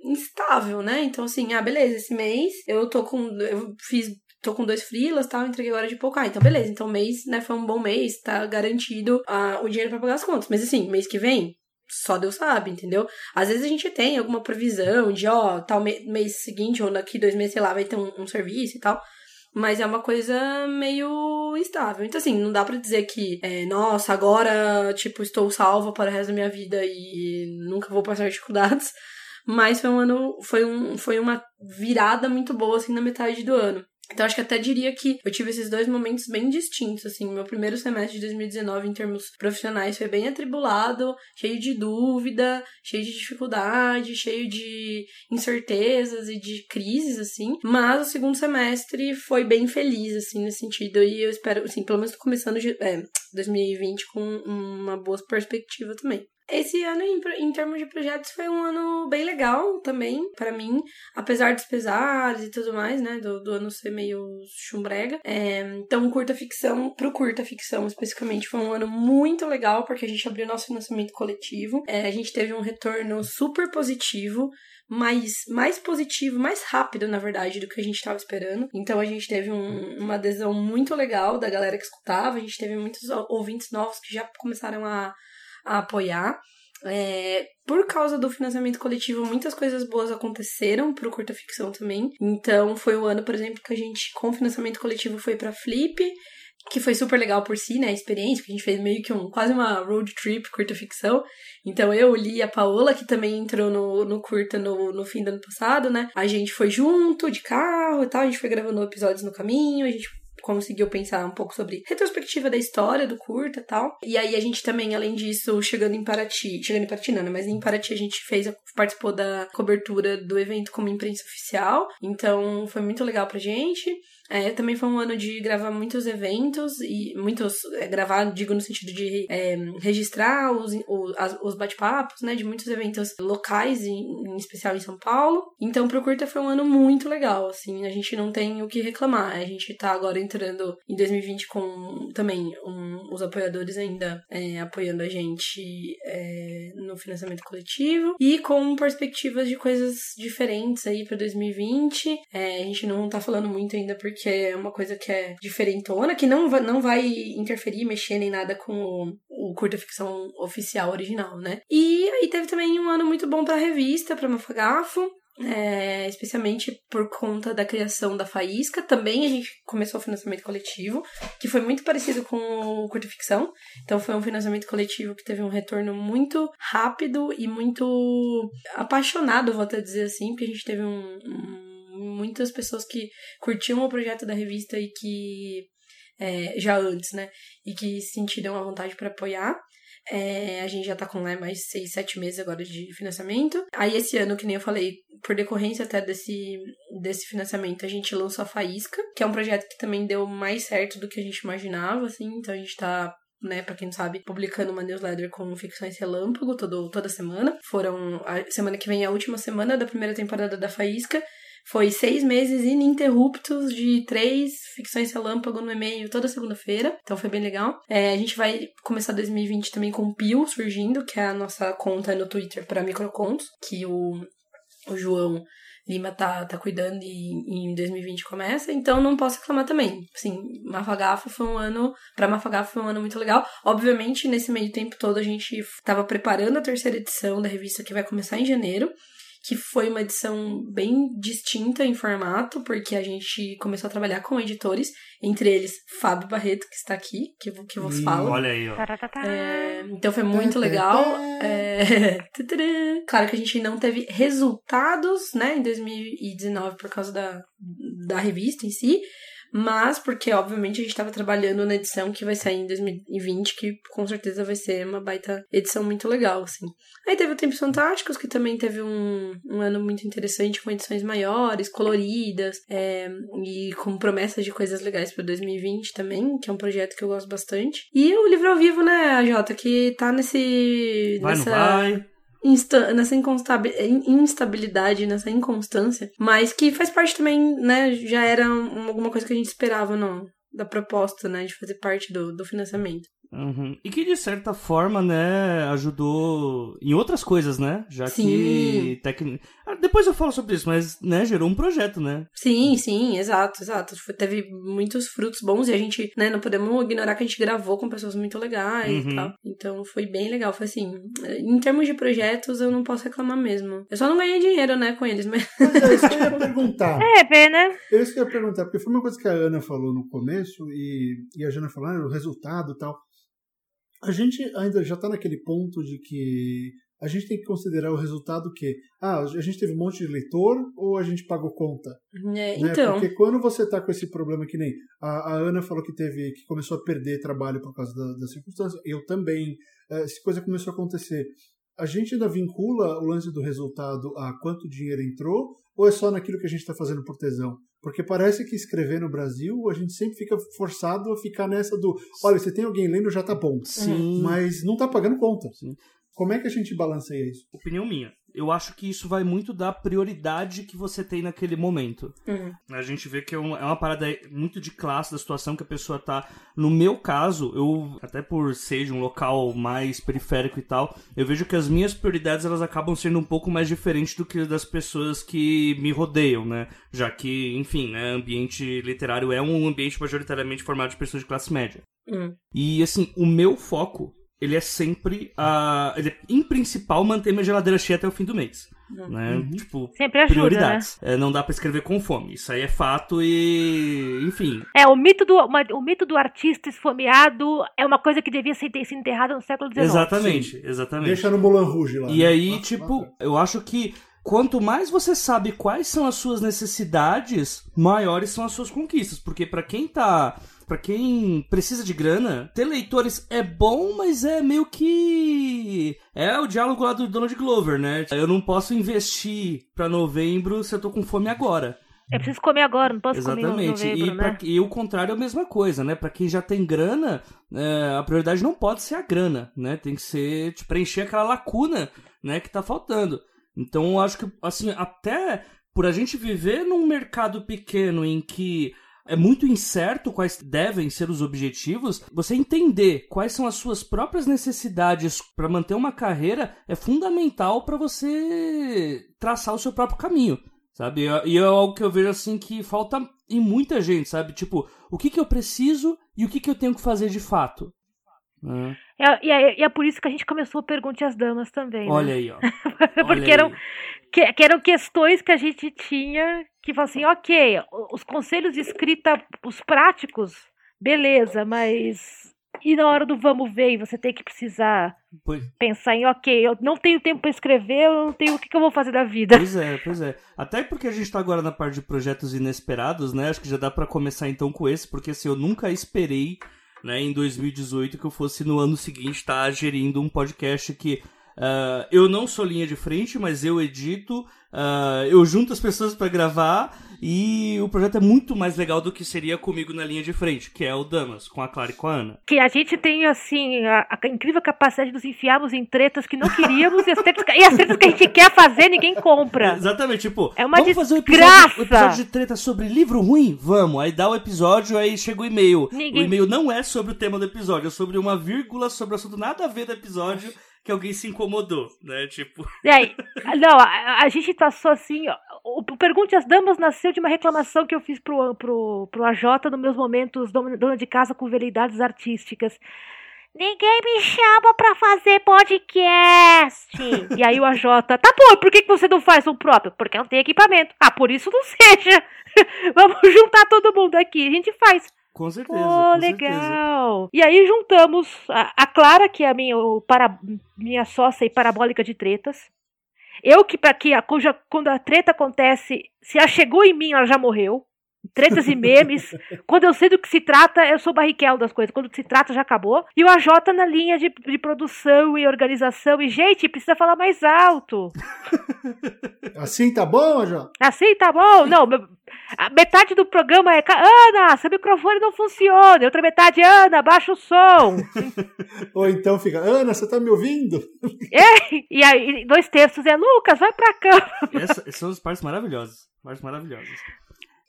instável, né? Então, assim, ah, beleza, esse mês eu tô com. Eu fiz. Tô com dois frilas, tal, entreguei agora de pouco. Ah, então beleza. Então mês, né, foi um bom mês, tá garantido ah, o dinheiro pra pagar as contas. Mas assim, mês que vem, só Deus sabe, entendeu? Às vezes a gente tem alguma previsão de, ó, tal mês seguinte ou daqui dois meses, sei lá, vai ter um, um serviço e tal. Mas é uma coisa meio instável. Então, assim, não dá pra dizer que, é, nossa, agora, tipo, estou salva para o resto da minha vida e nunca vou passar dificuldades. Mas foi um ano, foi, um, foi uma virada muito boa, assim, na metade do ano. Então, acho que até diria que eu tive esses dois momentos bem distintos, assim. Meu primeiro semestre de 2019, em termos profissionais, foi bem atribulado, cheio de dúvida, cheio de dificuldade, cheio de incertezas e de crises, assim. Mas o segundo semestre foi bem feliz, assim, nesse sentido. E eu espero, assim, pelo menos tô começando é, 2020 com uma boa perspectiva também. Esse ano, em, em termos de projetos, foi um ano bem legal também, pra mim. Apesar dos pesares e tudo mais, né? Do, do ano ser meio chumbrega. É, então, curta ficção, pro curta ficção especificamente, foi um ano muito legal, porque a gente abriu nosso financiamento coletivo. É, a gente teve um retorno super positivo mais, mais positivo, mais rápido, na verdade, do que a gente estava esperando. Então a gente teve um- uma adesão muito legal da galera que escutava, a gente teve muitos ou- ouvintes novos que já começaram a, a apoiar. É, por causa do financiamento coletivo, muitas coisas boas aconteceram pro curta ficção também. Então, foi o ano, por exemplo, que a gente, com financiamento coletivo, foi pra Flip, que foi super legal por si, né, a experiência, porque a gente fez meio que um, quase uma road trip curta ficção. Então, eu, Li a Paola, que também entrou no, no curta no, no fim do ano passado, né, a gente foi junto, de carro e tal, a gente foi gravando episódios no caminho, a gente conseguiu pensar um pouco sobre retrospectiva da história do curta e tal. E aí a gente também, além disso, chegando em Paraty, chegando em Paraty não, né? Mas em Paraty a gente fez, participou da cobertura do evento como imprensa oficial. Então foi muito legal pra gente. É, também foi um ano de gravar muitos eventos e muitos. É, gravar, digo, no sentido de é, registrar os, os, os bate-papos, né? De muitos eventos locais, em, em, especial em São Paulo. Então, pro Curta foi um ano muito legal, assim. A gente não tem o que reclamar. A gente tá agora entrando em 2020 com também um, os apoiadores ainda é, apoiando a gente é, no financiamento coletivo e com perspectivas de coisas diferentes aí para 2020. É, a gente não tá falando muito ainda porque porque é uma coisa que é diferentona, que não vai, não vai interferir, mexer nem nada com o, o curta ficção oficial original, né? E aí teve também um ano muito bom pra revista, pra Mafagafo. É, especialmente por conta da criação da Faísca. Também a gente começou o financiamento coletivo, que foi muito parecido com o Curta Ficção. Então foi um financiamento coletivo que teve um retorno muito rápido e muito apaixonado, vou até dizer assim, porque a gente teve um, um muitas pessoas que curtiam o projeto da revista e que é, já antes, né? E que sentiram a vontade para apoiar. É, a gente já tá com né, mais seis, sete meses agora de financiamento. Aí esse ano, que nem eu falei, por decorrência até desse, desse financiamento, a gente lançou a Faísca, que é um projeto que também deu mais certo do que a gente imaginava, assim. Então a gente tá né, para quem não sabe, publicando uma newsletter com ficções relâmpago todo, toda semana. Foram a semana que vem é a última semana da primeira temporada da Faísca. Foi seis meses ininterruptos de três ficções relâmpago no e-mail toda segunda-feira. Então foi bem legal. É, a gente vai começar 2020 também com o Pio surgindo, que é a nossa conta no Twitter para microcontos, que o, o João Lima tá, tá cuidando e, em 2020 começa, então não posso reclamar também. Sim, Mafagafo foi um ano, pra Mafagafo foi um ano muito legal. Obviamente, nesse meio tempo todo a gente tava preparando a terceira edição da revista que vai começar em janeiro que foi uma edição bem distinta em formato, porque a gente começou a trabalhar com editores, entre eles Fábio Barreto, que está aqui, que, que vos hum, falo. Olha aí, ó. É, então foi muito legal. É... claro que a gente não teve resultados, né, em 2019 por causa da, da revista em si, mas porque, obviamente, a gente estava trabalhando na edição que vai sair em 2020, que com certeza vai ser uma baita edição muito legal, assim. Aí teve o Tempos Fantásticos, que também teve um, um ano muito interessante, com edições maiores, coloridas, é, e com promessas de coisas legais para 2020 também, que é um projeto que eu gosto bastante. E o livro ao vivo, né, Jota, que tá nesse... Vai, nessa... não vai? Insta nessa instabilidade, nessa inconstância, mas que faz parte também, né? Já era alguma coisa que a gente esperava no, da proposta, né? De fazer parte do, do financiamento. Uhum. E que de certa forma, né, ajudou em outras coisas, né? Já sim. que tec... Ah, depois eu falo sobre isso, mas né, gerou um projeto, né? Sim, sim, exato, exato. Teve muitos frutos bons e a gente, né, não podemos ignorar que a gente gravou com pessoas muito legais uhum. e tal. Então foi bem legal. Foi assim, em termos de projetos, eu não posso reclamar mesmo. Eu só não ganhei dinheiro, né, com eles, mas. Mas é isso que eu ia perguntar. É, pena. É isso que eu ia perguntar, porque foi uma coisa que a Ana falou no começo e, e a Jana falou, ah, o resultado e tal. A gente ainda já está naquele ponto de que a gente tem que considerar o resultado que ah, a gente teve um monte de leitor ou a gente pagou conta. É, né? Então. Porque quando você está com esse problema que nem a, a, Ana falou que teve, que começou a perder trabalho por causa da, das circunstâncias, eu também, eh, essa coisa começou a acontecer. A gente ainda vincula o lance do resultado a quanto dinheiro entrou ou é só naquilo que a gente está fazendo por tesão? Porque parece que escrever no Brasil, a gente sempre fica forçado a ficar nessa do olha, se tem alguém lendo, já tá bom. Sim. Mas não tá pagando conta. Sim. Como é que a gente balanceia isso? Opinião minha eu acho que isso vai muito da prioridade que você tem naquele momento. Uhum. A gente vê que é uma, é uma, parada muito de classe da situação que a pessoa tá. No meu caso, eu, até por ser de um local mais periférico e tal, eu vejo que as minhas prioridades elas acabam sendo um pouco mais diferentes do que das pessoas que me rodeiam, né? Já que, enfim, né, ambiente literário é um ambiente majoritariamente formado de pessoas de classe média. Uhum. E assim, o meu foco ele é sempre, uh, ele é, em principal, manter minha geladeira cheia até o fim do mês. Uhum. Né? Uhum. Tipo, sempre ajuda, prioridades. Né? É, não dá para escrever com fome. Isso aí é fato e. Enfim. É, o mito do, uma, o mito do artista esfomeado é uma coisa que devia ser, ter sido enterrada no século XIX. Exatamente, Sim. exatamente. Deixa no Moulin Rouge lá. E né? aí, tipo, eu acho que quanto mais você sabe quais são as suas necessidades, maiores são as suas conquistas. Porque para quem tá. Pra quem precisa de grana, ter leitores é bom, mas é meio que. É o diálogo lá do Donald Glover, né? Eu não posso investir pra novembro se eu tô com fome agora. Eu preciso comer agora, não posso Exatamente. comer novembro, e, né? e o contrário é a mesma coisa, né? Pra quem já tem grana, é, a prioridade não pode ser a grana, né? Tem que ser tipo, preencher aquela lacuna, né, que tá faltando. Então, eu acho que assim, até por a gente viver num mercado pequeno em que é muito incerto quais devem ser os objetivos, você entender quais são as suas próprias necessidades para manter uma carreira é fundamental para você traçar o seu próprio caminho, sabe? E é algo que eu vejo assim que falta em muita gente, sabe? Tipo, o que, que eu preciso e o que, que eu tenho que fazer de fato. Né? É, e, é, e é por isso que a gente começou a Pergunte às Damas também, né? Olha aí, ó. Porque eram, aí. que, que eram questões que a gente tinha que falam assim, ok, os conselhos de escrita, os práticos, beleza, mas e na hora do vamos ver, e você tem que precisar Pois- pensar em, ok, eu não tenho tempo para escrever, eu não tenho o que, que eu vou fazer da vida. Pois é, pois é. Até porque a gente tá agora na parte de projetos inesperados, né? Acho que já dá pra começar então com esse, porque assim, eu nunca esperei, né, em 2018 que eu fosse no ano seguinte estar gerindo um podcast que ah, eu não sou linha de frente, mas eu edito, ah, eu junto as pessoas pra gravar e o projeto é muito mais legal do que seria comigo na linha de frente, que é o Damas, com a Clara e com a Ana. Que a gente tem, assim, a, a incrível capacidade de nos enfiarmos em tretas que não queríamos e as tretas, que- e as tretas que a gente quer fazer, ninguém compra. Exatamente, tipo, É uma vamos fazer um episódio, um episódio de treta sobre livro ruim? Vamos. Aí dá o episódio, aí chega o e-mail. Ninguém- O e-mail não é sobre o tema do episódio, é sobre uma vírgula sobre o assunto nada a ver do episódio que alguém se incomodou, né? Tipo, E aí, não, a, a gente passou assim. ó, O, Pergunte às Damas nasceu de uma reclamação que eu fiz pro, pro, pro AJ nos meus momentos dona dona de casa com veleidades artísticas. Ninguém me chama pra fazer podcast. e aí o AJ, tá bom, por que, que você não faz um próprio? Porque não tem equipamento. Ah, por isso não seja. Vamos juntar todo mundo aqui. A gente faz. Com certeza. Pô, com legal. E aí juntamos a, a Clara, que é a minha, o para, minha sócia e parabólica de tretas. Eu que, pra, que a, cuja, quando a treta acontece, se ela chegou em mim, ela já morreu. Tretas e memes. quando eu sei do que se trata, eu sou barriquel das coisas. Quando se trata, já acabou. E o AJ na linha de, de produção e organização. E, gente, precisa falar mais alto. Assim tá bom, Jó? Assim tá bom? Não, metade do programa é Ana, seu microfone não funciona. E outra metade, Ana, baixa o som. Ou então fica, Ana, você tá me ouvindo? e aí, dois terços é Lucas, vai pra cama. Essa, essas são as partes maravilhosas. Partes maravilhosas.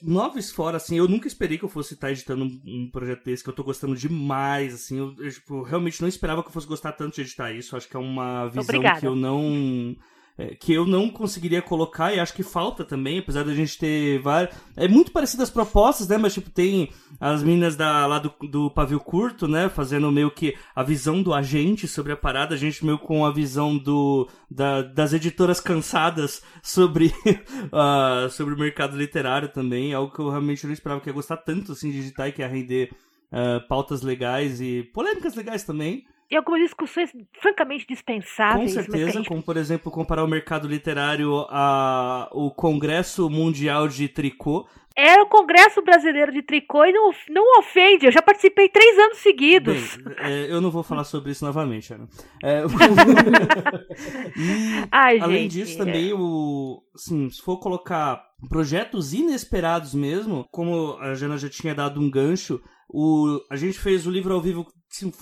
Noves fora, assim, eu nunca esperei que eu fosse estar editando um, um projeto desse, que eu tô gostando demais, assim, eu, eu, tipo, realmente não esperava que eu fosse gostar tanto de editar isso, acho que é uma visão Obrigada. que eu não... é, que eu não conseguiria colocar e acho que falta também, apesar da gente ter várias... É muito parecido as propostas, né, mas tipo, tem as meninas da, lá do, do pavio curto, né, fazendo meio que a visão do agente sobre a parada, a gente meio com a visão do, da- das editoras cansadas sobre, ah, sobre o mercado literário também, algo que eu realmente não esperava que ia gostar tanto, assim, digitar e que ia render ah, pautas legais e polêmicas legais também. E algumas discussões francamente dispensáveis. Com certeza, gente- como por exemplo comparar o mercado literário ao Congresso Mundial de Tricô. Era o Congresso Brasileiro de Tricô e não, não ofende. Eu já participei três anos seguidos. Bem, é, eu não vou falar sobre isso novamente, Ana. É, e Ai, além gente, disso, é. também, o, assim, se for colocar projetos inesperados mesmo, como a Jana já tinha dado um gancho, o, a gente fez o livro ao vivo,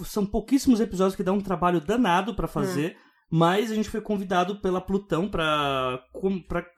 são pouquíssimos episódios que dá um trabalho danado pra fazer, mas a gente foi convidado pela Plutão pra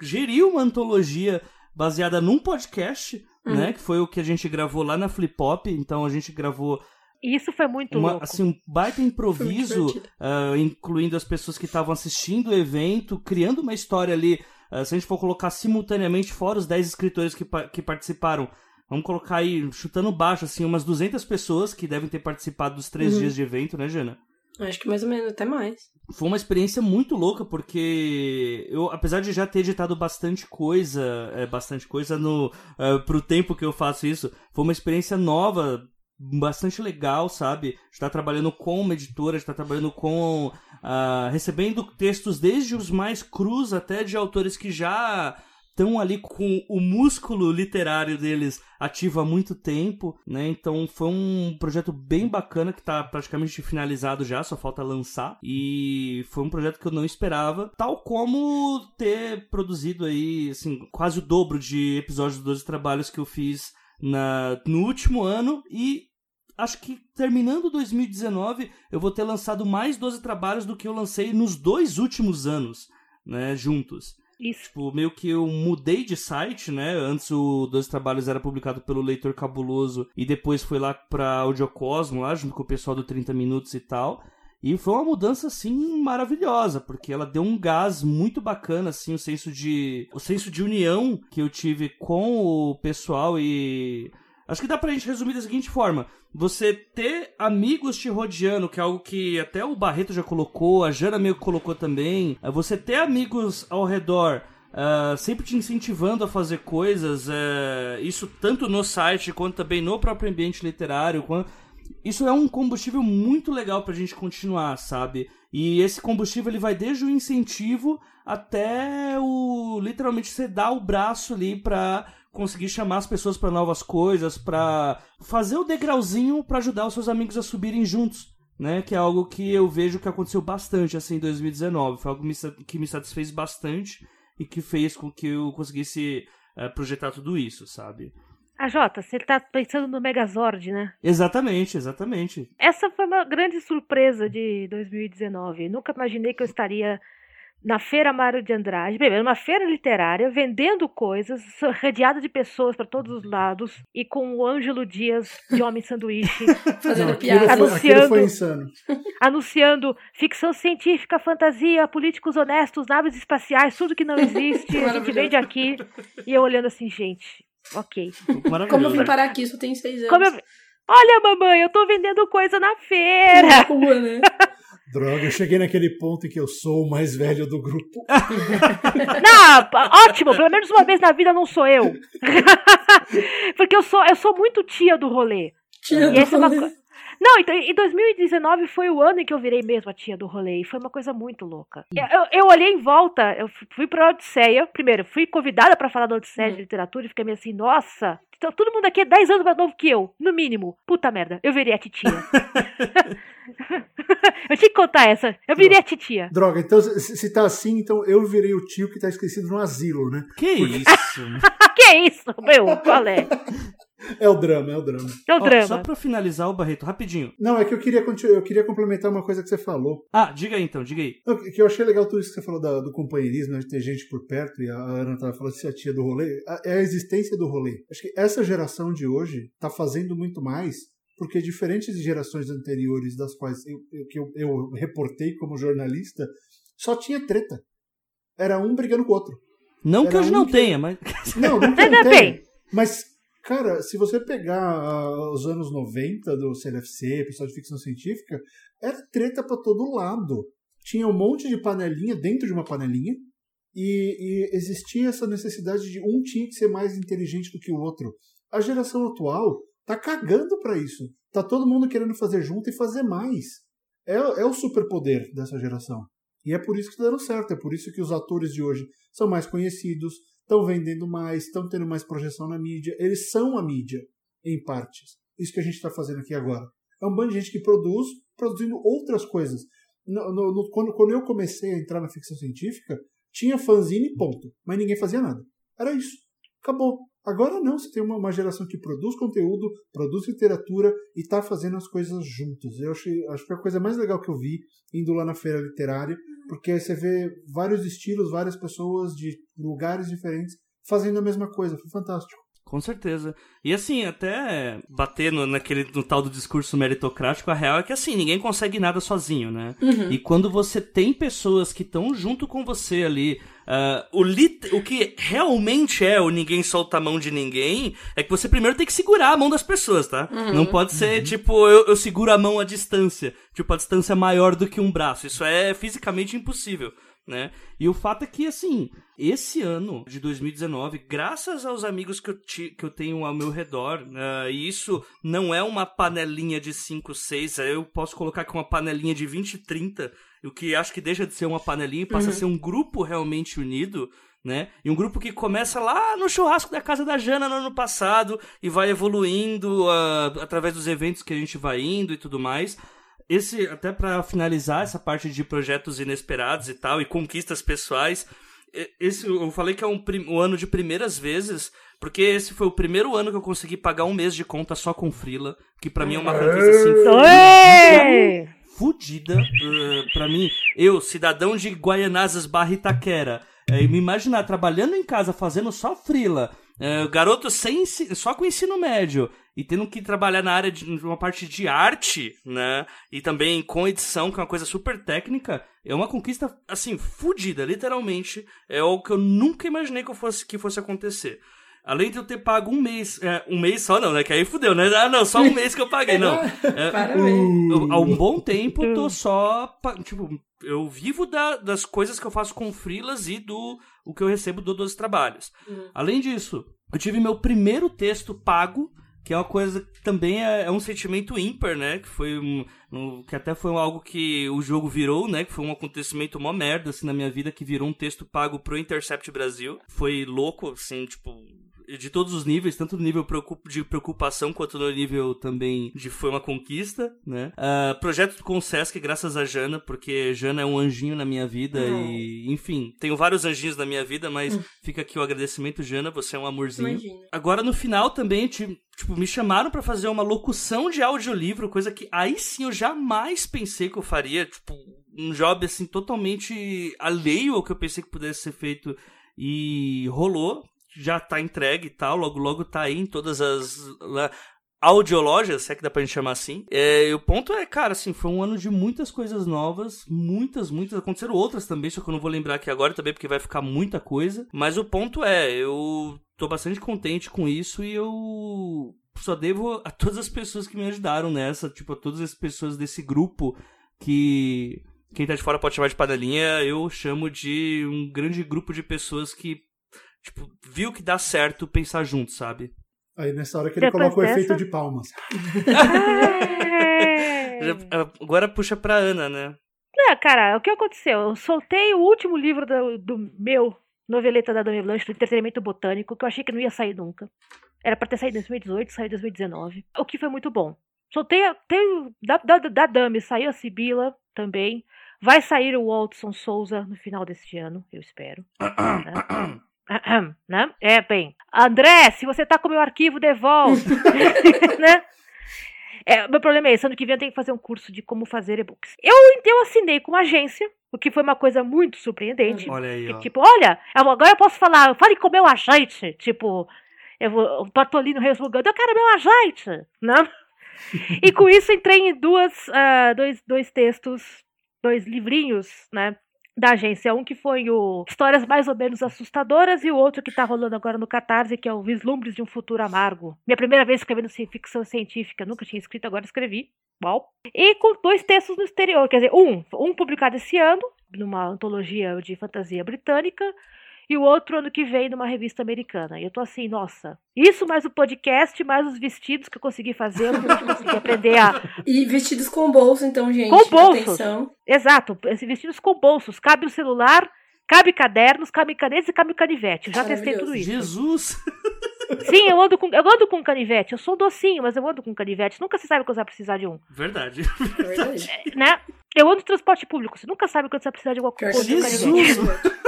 gerir uma antologia baseada num podcast, Uhum. né, que foi o que a gente gravou lá na Flip Hop, então a gente gravou isso foi muito uma, louco. assim, um baita improviso, ah, incluindo as pessoas que estavam assistindo o evento, criando uma história ali. ah, se a gente for colocar simultaneamente, fora os 10 escritores que, que participaram, vamos colocar aí, chutando baixo, assim, umas 200 pessoas que devem ter participado dos três Uhum. dias de evento, né, Jana? Acho que mais ou menos, até mais. Foi uma experiência muito louca, porque eu, apesar de já ter editado bastante coisa, é, bastante coisa no, é, pro tempo que eu faço isso, foi uma experiência nova bastante legal, sabe? Está trabalhando com uma editora, está trabalhando com. Uh, recebendo textos desde os mais crus até de autores que já estão ali com o músculo literário deles ativo há muito tempo, né? Então foi um projeto bem bacana que está praticamente finalizado já, só falta lançar. E foi um projeto que eu não esperava, tal como ter produzido aí, assim, quase o dobro de episódios dos 12 trabalhos que eu fiz na, no último ano e acho que terminando 2019 eu vou ter lançado mais 12 trabalhos do que eu lancei nos dois últimos anos, né, juntos. Isso. Tipo, meio que eu mudei de site, né? Antes o Dois Trabalhos era publicado pelo Leitor Cabuloso e depois foi lá pra Audiocosmo, lá junto com o pessoal do 30 Minutos e tal. E foi uma mudança, assim, maravilhosa, porque ela deu um gás muito bacana, assim, o senso de... O senso de união que eu tive com o pessoal e... Acho que dá pra gente resumir da seguinte forma. Você ter amigos te rodeando, que é algo que até o Barreto já colocou, a Jana meio que colocou também. É você ter amigos ao redor Uh, sempre te incentivando a fazer coisas, uh, isso tanto no site quanto também no próprio ambiente literário. Isso é um combustível muito legal pra gente continuar, sabe? E esse combustível ele vai desde o incentivo até o literalmente você dar o braço ali pra conseguir chamar as pessoas para novas coisas, para fazer o degrauzinho para ajudar os seus amigos a subirem juntos, né? Que é algo que eu vejo que aconteceu bastante assim em 2019. Foi algo que me satisfez bastante e que fez com que eu conseguisse uh, projetar tudo isso, sabe? A ah, Jota, você tá pensando no Megazord, né? Exatamente, exatamente. Essa foi uma grande surpresa de 2019. Nunca imaginei que eu estaria na Feira Mário de Andrade, primeiro, uma feira literária, vendendo coisas, rodeada de pessoas para todos os lados, e com o Ângelo Dias de Homem Sanduíche fazendo Não, piada. Anunciando, foi insano. anunciando ficção científica, fantasia, políticos honestos, naves espaciais, tudo que não existe, a gente vende aqui. E eu olhando assim, gente, Ok. Como eu vim parar aqui, isso tem seis anos. Eu... Olha, mamãe, eu tô vendendo coisa na feira. Na rua, né? Droga, eu cheguei naquele ponto em que eu sou o mais velho do grupo. não, ótimo, pelo menos uma vez na vida não sou eu. Porque eu sou, eu sou muito tia do rolê. Tia e do é rolê. É não, então, em 2019 foi o ano em que eu virei mesmo a tia do rolê. E foi uma coisa muito louca. Eu, eu olhei em volta, eu fui pra Odisseia. Primeiro, fui convidada para falar da Odisseia de hum. literatura e fiquei meio assim, nossa, então, todo mundo aqui é 10 anos mais novo que eu, no mínimo. Puta merda, eu virei a titia. eu tinha que contar essa. Eu virei a titia. Droga, então se tá assim, então eu virei o tio que tá esquecido no asilo, né? Que Porque... isso? que isso, meu? Qual é? É o drama, é o drama. É o drama. Só pra finalizar o Barreto, rapidinho. Não, é que eu queria, eu queria complementar uma coisa que você falou. Ah, diga aí então, diga aí. Não, que eu achei legal tudo isso que você falou da, do companheirismo, né, de ter gente por perto, e a Ana tava falando se a tia do rolê. É a existência do rolê. Acho que essa geração de hoje tá fazendo muito mais porque diferentes gerações anteriores das quais eu, eu, que eu, eu reportei como jornalista, só tinha treta. Era um brigando com o outro. Não Era que hoje um não que... tenha, mas. Não, não que não tenha. Mas Cara, se você pegar uh, os anos 90 do CLFC, pessoal de ficção científica, era treta para todo lado. Tinha um monte de panelinha dentro de uma panelinha, e, e, existia essa necessidade de um tinha que ser mais inteligente do que o outro. A geração atual tá cagando para isso. Tá todo mundo querendo fazer junto e fazer mais. É, é o superpoder dessa geração. E é por isso que está dando certo. É por isso que os atores de hoje são mais conhecidos, estão vendendo mais, estão tendo mais projeção na mídia. Eles são a mídia, em partes. Isso que a gente está fazendo aqui agora. É um bando de gente que produz, produzindo outras coisas. No, no, no, quando, quando eu comecei a entrar na ficção científica, tinha fanzine, ponto. Mas ninguém fazia nada. Era isso. Acabou. Agora não, você tem uma, uma geração que produz conteúdo, produz literatura e está fazendo as coisas juntos. Eu achei, acho que é a coisa mais legal que eu vi indo lá na feira literária porque você vê vários estilos, várias pessoas de lugares diferentes fazendo a mesma coisa. Foi fantástico. Com certeza. E assim, até bater no, naquele, no tal do discurso meritocrático, a real é que assim, ninguém consegue nada sozinho, né? Uhum. E quando você tem pessoas que estão junto com você ali, Uh, o, lit o que realmente é o ninguém solta a mão de ninguém é que você primeiro tem que segurar a mão das pessoas, tá? Uhum. Não pode ser uhum. tipo, eu, eu, seguro a mão à distância, tipo, a distância maior do que um braço. Isso é fisicamente impossível. Né? E o fato é que, assim, esse ano de 2019, graças aos amigos que eu, ti, que eu tenho ao meu redor, uh, e isso não é uma panelinha de 5, 6, eu posso colocar aqui uma panelinha de 20, 30, o que acho que deixa de ser uma panelinha e passa uhum. a ser um grupo realmente unido, né? E um grupo que começa lá no churrasco da casa da Jana no ano passado e vai evoluindo uh, através dos eventos que a gente vai indo e tudo mais. Esse, até para finalizar essa parte de projetos inesperados e tal, e conquistas pessoais, esse eu falei que é um, um ano de primeiras vezes, porque esse foi o primeiro ano que eu consegui pagar um mês de conta só com Frila, que para mim é uma conquista assim fudida. Uh, para mim, eu, cidadão de Guaianazes barra Itaquera, é, me imaginar trabalhando em casa, fazendo só frila, é, garoto sem só com ensino médio e tendo que trabalhar na área de uma parte de arte, né? E também com edição, que é uma coisa super técnica, é uma conquista assim fodida, literalmente. É algo que eu nunca imaginei que, fosse que fosse acontecer. Além de eu ter pago um mês, é, um mês só não, né? Que aí fudeu, né? Ah, não, só um mês que eu paguei, não. É, há um bom tempo tô só, tipo, eu vivo da, das coisas que eu faço com frilas e do o que eu recebo do 12 trabalhos. Uhum. Além disso, eu tive meu primeiro texto pago, que é uma coisa que também é, é um sentimento ímpar, né? Que foi um, um, que até foi algo que o jogo virou, né? Que foi um acontecimento mó merda assim na minha vida que virou um texto pago pro Intercept Brasil. Foi louco, assim, tipo, de todos os níveis, tanto no nível de preocupação quanto no nível também de foi uma conquista, né? Uh, projeto com o Sesc, graças a Jana, porque Jana é um anjinho na minha vida uhum. e, enfim, tenho vários anjinhos na minha vida, mas uhum. fica aqui o agradecimento, Jana, você é um amorzinho. Imagina. Agora no final também, tipo, me chamaram para fazer uma locução de audiolivro, coisa que aí sim eu jamais pensei que eu faria, tipo, um job assim totalmente alheio ao que eu pensei que pudesse ser feito e rolou já tá entregue e tal, logo logo tá aí em todas as lá, audiologias, se é que dá pra gente chamar assim. É, e o ponto é, cara, assim, foi um ano de muitas coisas novas, muitas, muitas, aconteceram outras também, só que eu não vou lembrar aqui agora também, porque vai ficar muita coisa, mas o ponto é, eu tô bastante contente com isso e eu só devo a todas as pessoas que me ajudaram nessa, tipo, a todas as pessoas desse grupo que quem tá de fora pode chamar de panelinha, eu chamo de um grande grupo de pessoas que tipo, viu que dá certo pensar junto, sabe? Aí nessa hora que ele Depois coloca dessa... o efeito de palmas. Agora puxa pra Ana, né? Não, cara, o que aconteceu? Eu soltei o último livro do, do meu noveleta da Dami Blanche, do entretenimento botânico, que eu achei que não ia sair nunca. Era pra ter saído em 2018, saiu em 2019. O que foi muito bom. Soltei tem, da, da, da Dami, saiu a Sibila também. Vai sair o Waltson Souza no final deste ano, eu espero. né? né? É, bem. André, se você tá com o meu arquivo, devolve. né? É, meu problema é esse. Ano que vem eu tenho que fazer um curso de como fazer e-books. Eu, eu assinei com uma agência, o que foi uma coisa muito surpreendente. Olha aí, que, Tipo, olha, agora eu posso falar, fale com o meu agente. Tipo, eu vou, tô ali no resmungando, eu quero meu agente, né? e com isso entrei em duas, uh, dois, dois textos, dois livrinhos, né? Da agência. Um que foi o Histórias Mais ou Menos Assustadoras e o outro que tá rolando agora no Catarse, que é o Vislumbres de um Futuro Amargo. Minha primeira vez escrevendo ficção científica, nunca tinha escrito, agora escrevi. Uau. E com dois textos no exterior, quer dizer, um, um publicado esse ano, numa antologia de fantasia britânica, e o outro ano que vem numa revista americana. E eu tô assim, nossa, isso mais o podcast, mais os vestidos que eu consegui fazer, eu consegui aprender a. E vestidos com bolso, então, gente. Com bolsos. Atenção. Exato, vestidos com bolsos. Cabe o celular, cabe cadernos, cabe canetas e cabe canivete. Eu já testei tudo isso. Jesus! Sim, eu ando com, eu ando com canivete. Eu sou docinho, mas eu ando com canivete. Nunca se sabe quando você vai precisar de um. Verdade. Verdade. É, né? Eu ando em transporte público. Você nunca sabe quando você vai precisar de alguma coisa. Jesus!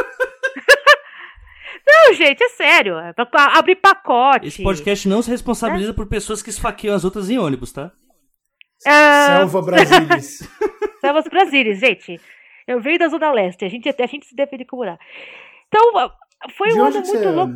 Não, gente, é sério. É pra abrir pacote. Esse podcast não se responsabiliza é? por pessoas que esfaqueiam as outras em ônibus, tá? É... Selva Brasilis. Selva Brasilis, gente. Eu venho da Zona Leste, a gente, a gente se defende como dá. Então, foi um ano muito é, louco.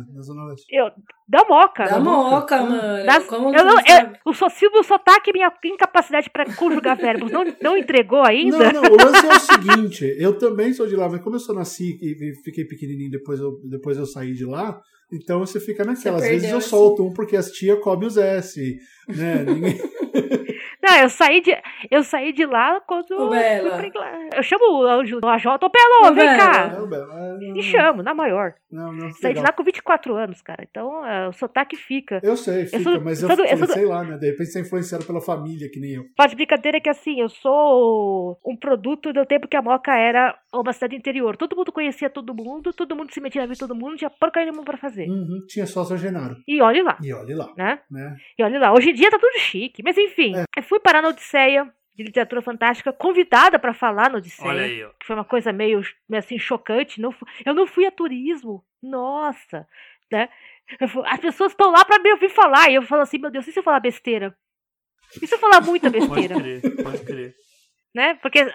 Eu, da Moca. Da Moca, mano. Das, Como eu não, eu, o Silvio Sotaque, minha incapacidade para conjugar verbos, não, não entregou ainda? Não, não. O lance é o seguinte: eu também sou de lá, mas como eu só nasci e fiquei pequenininho, depois eu, depois eu saí de lá. Então você fica naquela. Às vezes eu solto um porque as tia come os S. Né? Ninguém... Não, eu saí de, eu saí de lá quando. Eu Bela. pra. Eu chamo o anjo do AJ, ô Belo, Ô, vem Bela. cá. Bela, ah, não, E chamo, na maior. Não, não. Saí de legal. lá com 24 anos, cara. Então é, o sotaque fica. Eu sei, fica, sou- mas eu eu, sou do- eu sou do- sei lá, né? De repente você é influenciado pela família, que nem eu. Faz brincadeira que assim, eu sou um produto do tempo que a Moca era uma cidade interior. Todo mundo conhecia todo mundo, todo mundo se metia na vida de todo mundo, tinha porcaria nenhuma pra fazer. Uhum, tinha só São Genaro. E olhe lá, E olha lá, né? né? E olha lá, hoje em dia tá tudo chique. Mas enfim, É. eu fui parar na Odisseia de literatura fantástica, convidada pra falar na Odisseia. Olha aí, ó. Que foi uma coisa meio, meio assim, chocante. Não eu não fui a turismo. Nossa, né? As pessoas estão lá pra me ouvir falar. E eu falo assim, meu Deus, e se eu falar besteira? E se eu falar muita Pode besteira? crer, pode crer. Né? Porque é,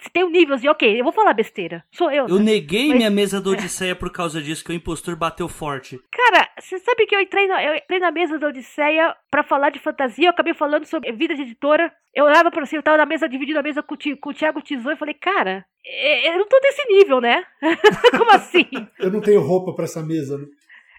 você tem um nível de, ok, eu vou falar besteira. Sou eu. Eu né? neguei Mas- minha mesa da Odisseia por causa disso, que o impostor bateu forte. Cara, você sabe que eu entrei, na, eu entrei na mesa da Odisseia pra falar de fantasia, eu acabei falando sobre vida de editora. Eu olhava pra você, eu tava na mesa, dividindo a mesa com, com o Thiago Tizão e falei, cara, é- eu não tô desse nível, né? Como assim? Eu não tenho roupa pra essa mesa. né?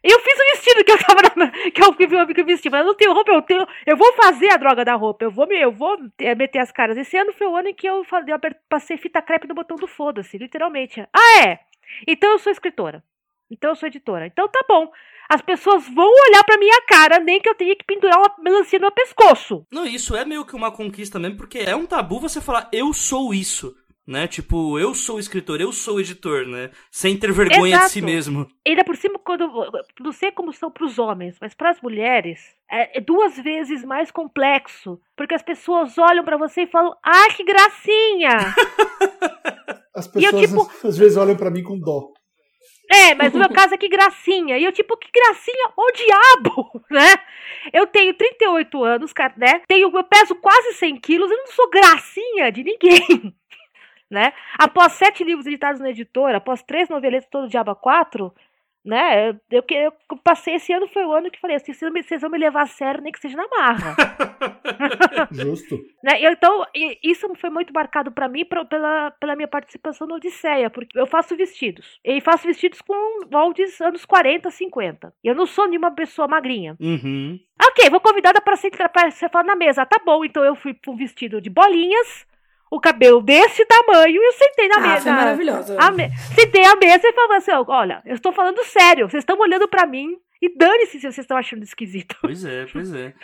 Eu fiz o vestido que eu tava na, que eu vi o amigo vestir. Mas eu não tenho roupa, eu tenho. Eu vou fazer a droga da roupa. Eu vou me, eu vou é, meter as caras. Esse ano foi o ano em que eu, falei, eu passei fita crepe no botão do foda-se, literalmente. Ah, é? Então eu sou escritora. Então eu sou editora. Então tá bom. As pessoas vão olhar pra minha cara, nem que eu tenha que pendurar uma melancia no meu pescoço. Não, isso é meio que uma conquista mesmo, porque é um tabu você falar eu sou isso, né? Tipo, eu sou escritor, eu sou editor, né? Sem ter vergonha de si Exato. mesmo. Ainda por cima, quando. Não sei como são pros homens, mas pras mulheres é, é duas vezes mais complexo. Porque as pessoas olham pra você e falam: Ai, que gracinha! As E eu, pessoas tipo- às vezes olham pra mim com dó. É, mas no meu caso é que gracinha. E eu, tipo, que gracinha, ô diabo, né? Eu tenho 38 anos, cara, né? Tenho, eu peso quase 100 quilos, eu não sou gracinha de ninguém, né? Após sete livros editados na editora, após três noveletas todo Diaba 4, né? Eu, eu, eu passei esse ano, foi o ano que falei assim, vocês, vocês vão me levar a sério, nem que seja na marra. Justo. Né? Então, isso foi muito marcado pra mim pro- pela, pela minha participação na Odisseia, porque eu faço vestidos. E faço vestidos com moldes anos 40, 50. Eu não sou nenhuma pessoa magrinha. Uhum. Ok, vou convidada pra sentar pra você falar na mesa. Tá bom, então eu fui pra um vestido de bolinhas, o cabelo desse tamanho, e eu sentei na Ah, mesa. foi maravilhosa. A me... Sentei à mesa e falei assim: olha, eu estou falando sério, vocês estão olhando pra mim e dane-se se vocês estão achando esquisito. Pois é, pois é.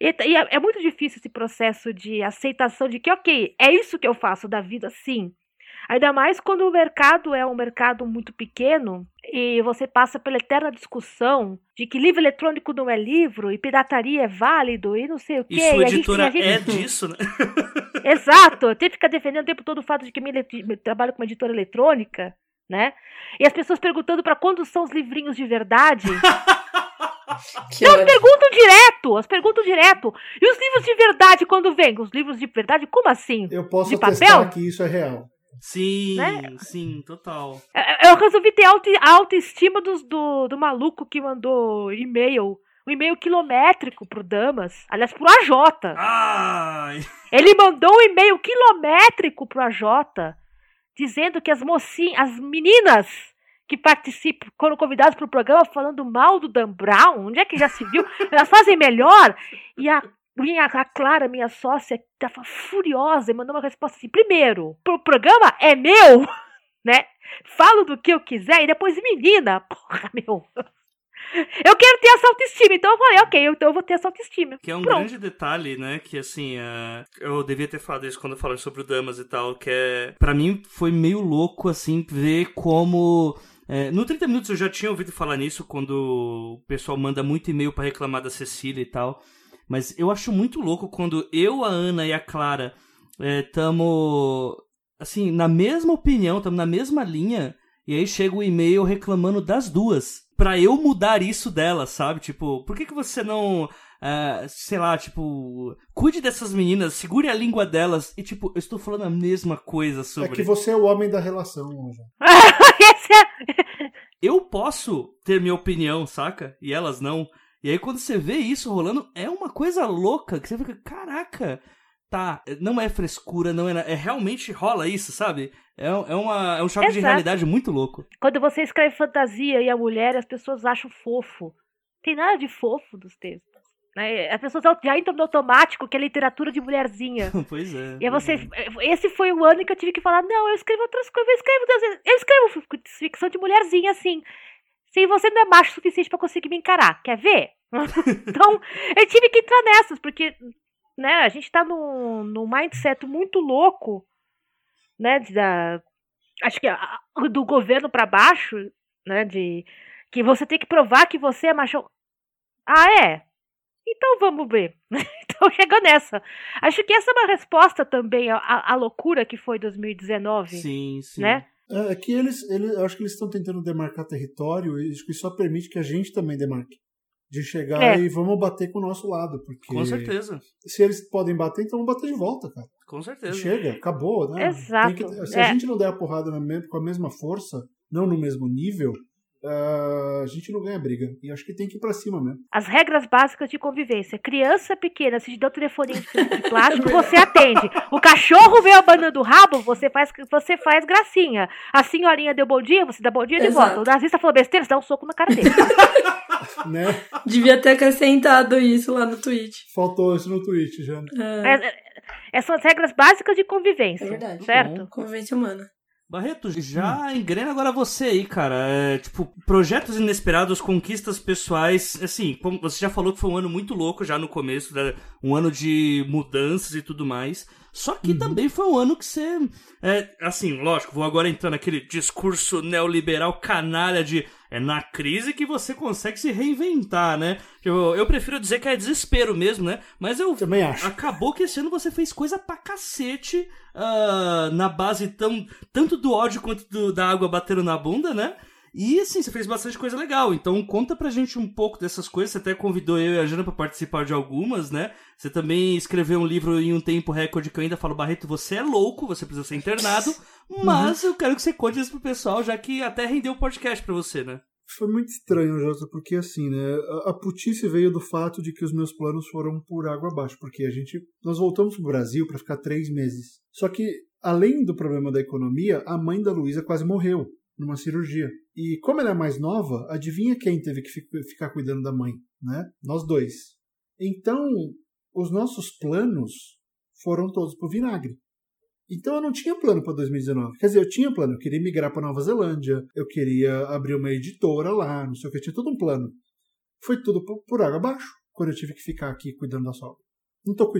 E, e é, é muito difícil esse processo de aceitação de que, ok, é isso que eu faço da vida, sim. Ainda mais quando o mercado é um mercado muito pequeno e você passa pela eterna discussão de que livro eletrônico não é livro e pirataria é válido e não sei o quê. E sua a gente- editora a gente- é disso, né? Exato, eu tenho que ficar defendendo o tempo todo o fato de que eu trabalho com uma editora eletrônica, né? E as pessoas perguntando pra quando são os livrinhos de verdade. Que Elas ódio. perguntam direto, elas perguntam direto. E os livros de verdade quando vêm? Os livros de verdade, como assim? Eu posso De papel? que isso é real. Sim, Né? sim, total. Eu- Eu resolvi ter auto, autoestima dos- do, do maluco que mandou e-mail, um e-mail quilométrico pro Damas, aliás, pro AJ. Ai! Ele mandou um e-mail quilométrico pro AJ, dizendo que as mocinhas, as meninas que participam, foram convidadas pro programa falando mal do Dan Brown, onde é que já se viu? Elas fazem melhor. E a, minha, a Clara, minha sócia, tava furiosa e mandou uma resposta assim: primeiro, o programa é meu, né? Falo do que eu quiser, e depois, menina, porra, meu. Eu quero ter essa autoestima, então eu falei, ok, então eu vou ter essa autoestima. Que é um Pronto. grande detalhe, né? Que assim, eh, eu devia ter falado isso quando eu falei sobre o Damas e tal, que é. Pra mim foi meio louco, assim, ver como. eh, no 30 Minutos eu já tinha ouvido falar nisso, quando o pessoal manda muito e-mail pra reclamar da Cecília e tal. Mas eu acho muito louco quando eu, a Ana e a Clara estamos. assim, na mesma opinião, estamos na mesma linha. E aí chega o e-mail reclamando das duas. Pra eu mudar isso dela, sabe? Tipo, por que, que você não. ah, sei lá, tipo. Cuide dessas meninas, segure a língua delas. E, tipo, eu estou falando a mesma coisa sobre. É que você é o homem da relação, Anja. Esse é- Eu posso ter minha opinião, saca? E elas não. E aí quando você vê isso rolando, é uma coisa louca que você fica, caraca, tá, não é frescura, não é, é realmente rola isso, sabe? É, é, uma, é um choque de Exato. realidade muito louco. Quando você escreve fantasia e a mulher, as pessoas acham fofo. Tem nada de fofo dos textos. Né? As pessoas já entram no automático que é literatura de mulherzinha. pois é. E você. Esse foi o ano que eu tive que falar: não, eu escrevo outras coisas, eu escrevo, eu escrevo ficção de mulherzinha assim. Se você não é macho o suficiente para conseguir me encarar, quer ver? então, eu tive que entrar nessas, porque né, a gente tá num, num mindset muito louco, né? Da, acho que a, do governo para baixo, né? De que você tem que provar que você é macho. Ah, é? Então vamos ver. então chega nessa. Acho que essa é uma resposta também à, à loucura que foi 2019. Sim, sim. Né? É, é que eles, eles, eu acho que eles estão tentando demarcar território e que só permite que a gente também demarque. De chegar É. e vamos bater com o nosso lado. Porque Com certeza. se eles podem bater, então vamos bater de volta, cara. Com E certeza. Chega, acabou, né? Exato. Tem que- se É. a gente não der a porrada com a mesma força, não no mesmo nível, ah, a gente não ganha briga. E acho que tem que ir pra cima mesmo. As regras básicas de convivência. Criança pequena, se te dá o telefoninho de plástico, você atende. O cachorro veio abanando o rabo, você faz, você faz gracinha. A senhorinha deu bom dia, você dá bom dia de Exato. volta. O nazista falou besteira, você dá um soco na cara dele. Né? Devia ter acrescentado isso lá no tweet. Faltou isso no tweet já. né? É, É- é- Essas são as regras básicas de convivência. É verdade. Certo? convivência humana. Barreto, já engrena agora você aí, cara. É, tipo, projetos inesperados, conquistas pessoais. Assim, você já falou que foi um ano muito louco já no começo, né? um ano de mudanças e tudo mais. Só que também foi um ano que você. é, assim, lógico, vou agora entrar naquele discurso neoliberal canalha de. É na crise que você consegue se reinventar, né? Eu, eu prefiro dizer que é desespero mesmo, né? Mas eu Também acho. Acabou que esse ano você fez coisa pra cacete ah, na base tão, tanto do ódio quanto do- da água batendo na bunda, né? E assim, você fez bastante coisa legal. Então conta pra gente um pouco dessas coisas. Você até convidou eu e a Jana pra participar de algumas, né? Você também escreveu um livro em um tempo recorde que eu ainda falo, Barreto, você é louco, você precisa ser internado. Mas eu quero que você conte isso pro pessoal, já que até rendeu o podcast pra você, né? Foi muito estranho, Jota, porque assim, né? A, a putice veio do fato de que os meus planos foram por água abaixo, porque a gente. Nós voltamos pro Brasil para ficar três meses. Só que, além do problema da economia, a mãe da Luísa quase morreu numa cirurgia. E como ela é mais nova, adivinha quem teve que fi- ficar cuidando da mãe, né? Nós dois. Então, os nossos planos foram todos pro vinagre. Então eu não tinha plano para 2019. Quer dizer, eu tinha plano, eu queria migrar para Nova Zelândia, eu queria abrir uma editora lá, não sei o que, tinha todo um plano. Foi tudo por, água abaixo, quando eu tive que ficar aqui cuidando da sogra. Não tô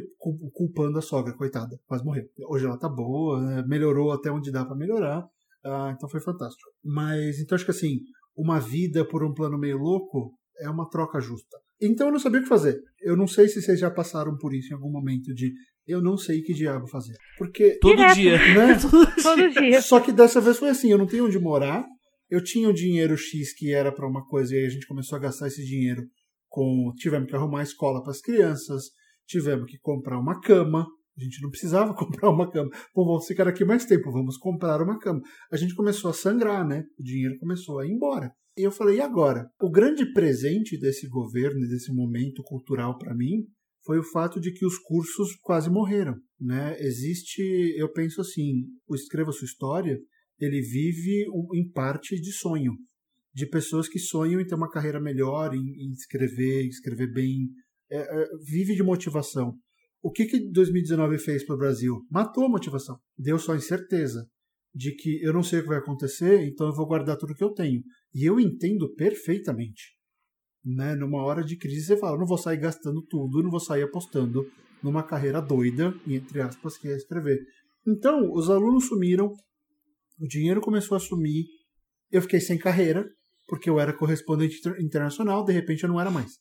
culpando a sogra, coitada, quase morreu. Hoje ela tá boa, né, melhorou até onde dá para melhorar, ah, então foi fantástico. Mas, então acho que assim, uma vida por um plano meio louco é uma troca justa. Então eu não sabia o que fazer. Eu não sei se vocês já passaram por isso em algum momento de eu não sei que diabo fazer. Porque Todo Direto. dia. né? Todo dia. Só que dessa vez foi assim, eu não tenho onde morar, eu tinha o dinheiro X que era para uma coisa e aí a gente começou a gastar esse dinheiro com tivemos que arrumar escola para as crianças, tivemos que comprar uma cama, a gente não precisava comprar uma cama. Pô, vamos ficar aqui mais tempo, vamos comprar uma cama. A gente começou a sangrar, né? O dinheiro começou a ir embora. E eu falei, e agora? O grande presente desse governo, e desse momento cultural para mim, foi o fato de que os cursos quase morreram, né? Existe, eu penso assim, o Escreva Sua História, ele vive em parte de sonho, de pessoas que sonham em ter uma carreira melhor, em, em escrever, escrever bem, é, é, vive de motivação. O que que 2019 fez para o Brasil? Matou a motivação, deu só incerteza de que eu não sei o que vai acontecer, então eu vou guardar tudo que eu tenho. E eu entendo perfeitamente né? Numa hora de crise você fala, não vou sair gastando tudo, não vou sair apostando numa carreira doida, entre aspas, que é escrever. Então, os alunos sumiram, o dinheiro começou a sumir, eu fiquei sem carreira, porque eu era correspondente inter- internacional, de repente eu não era mais.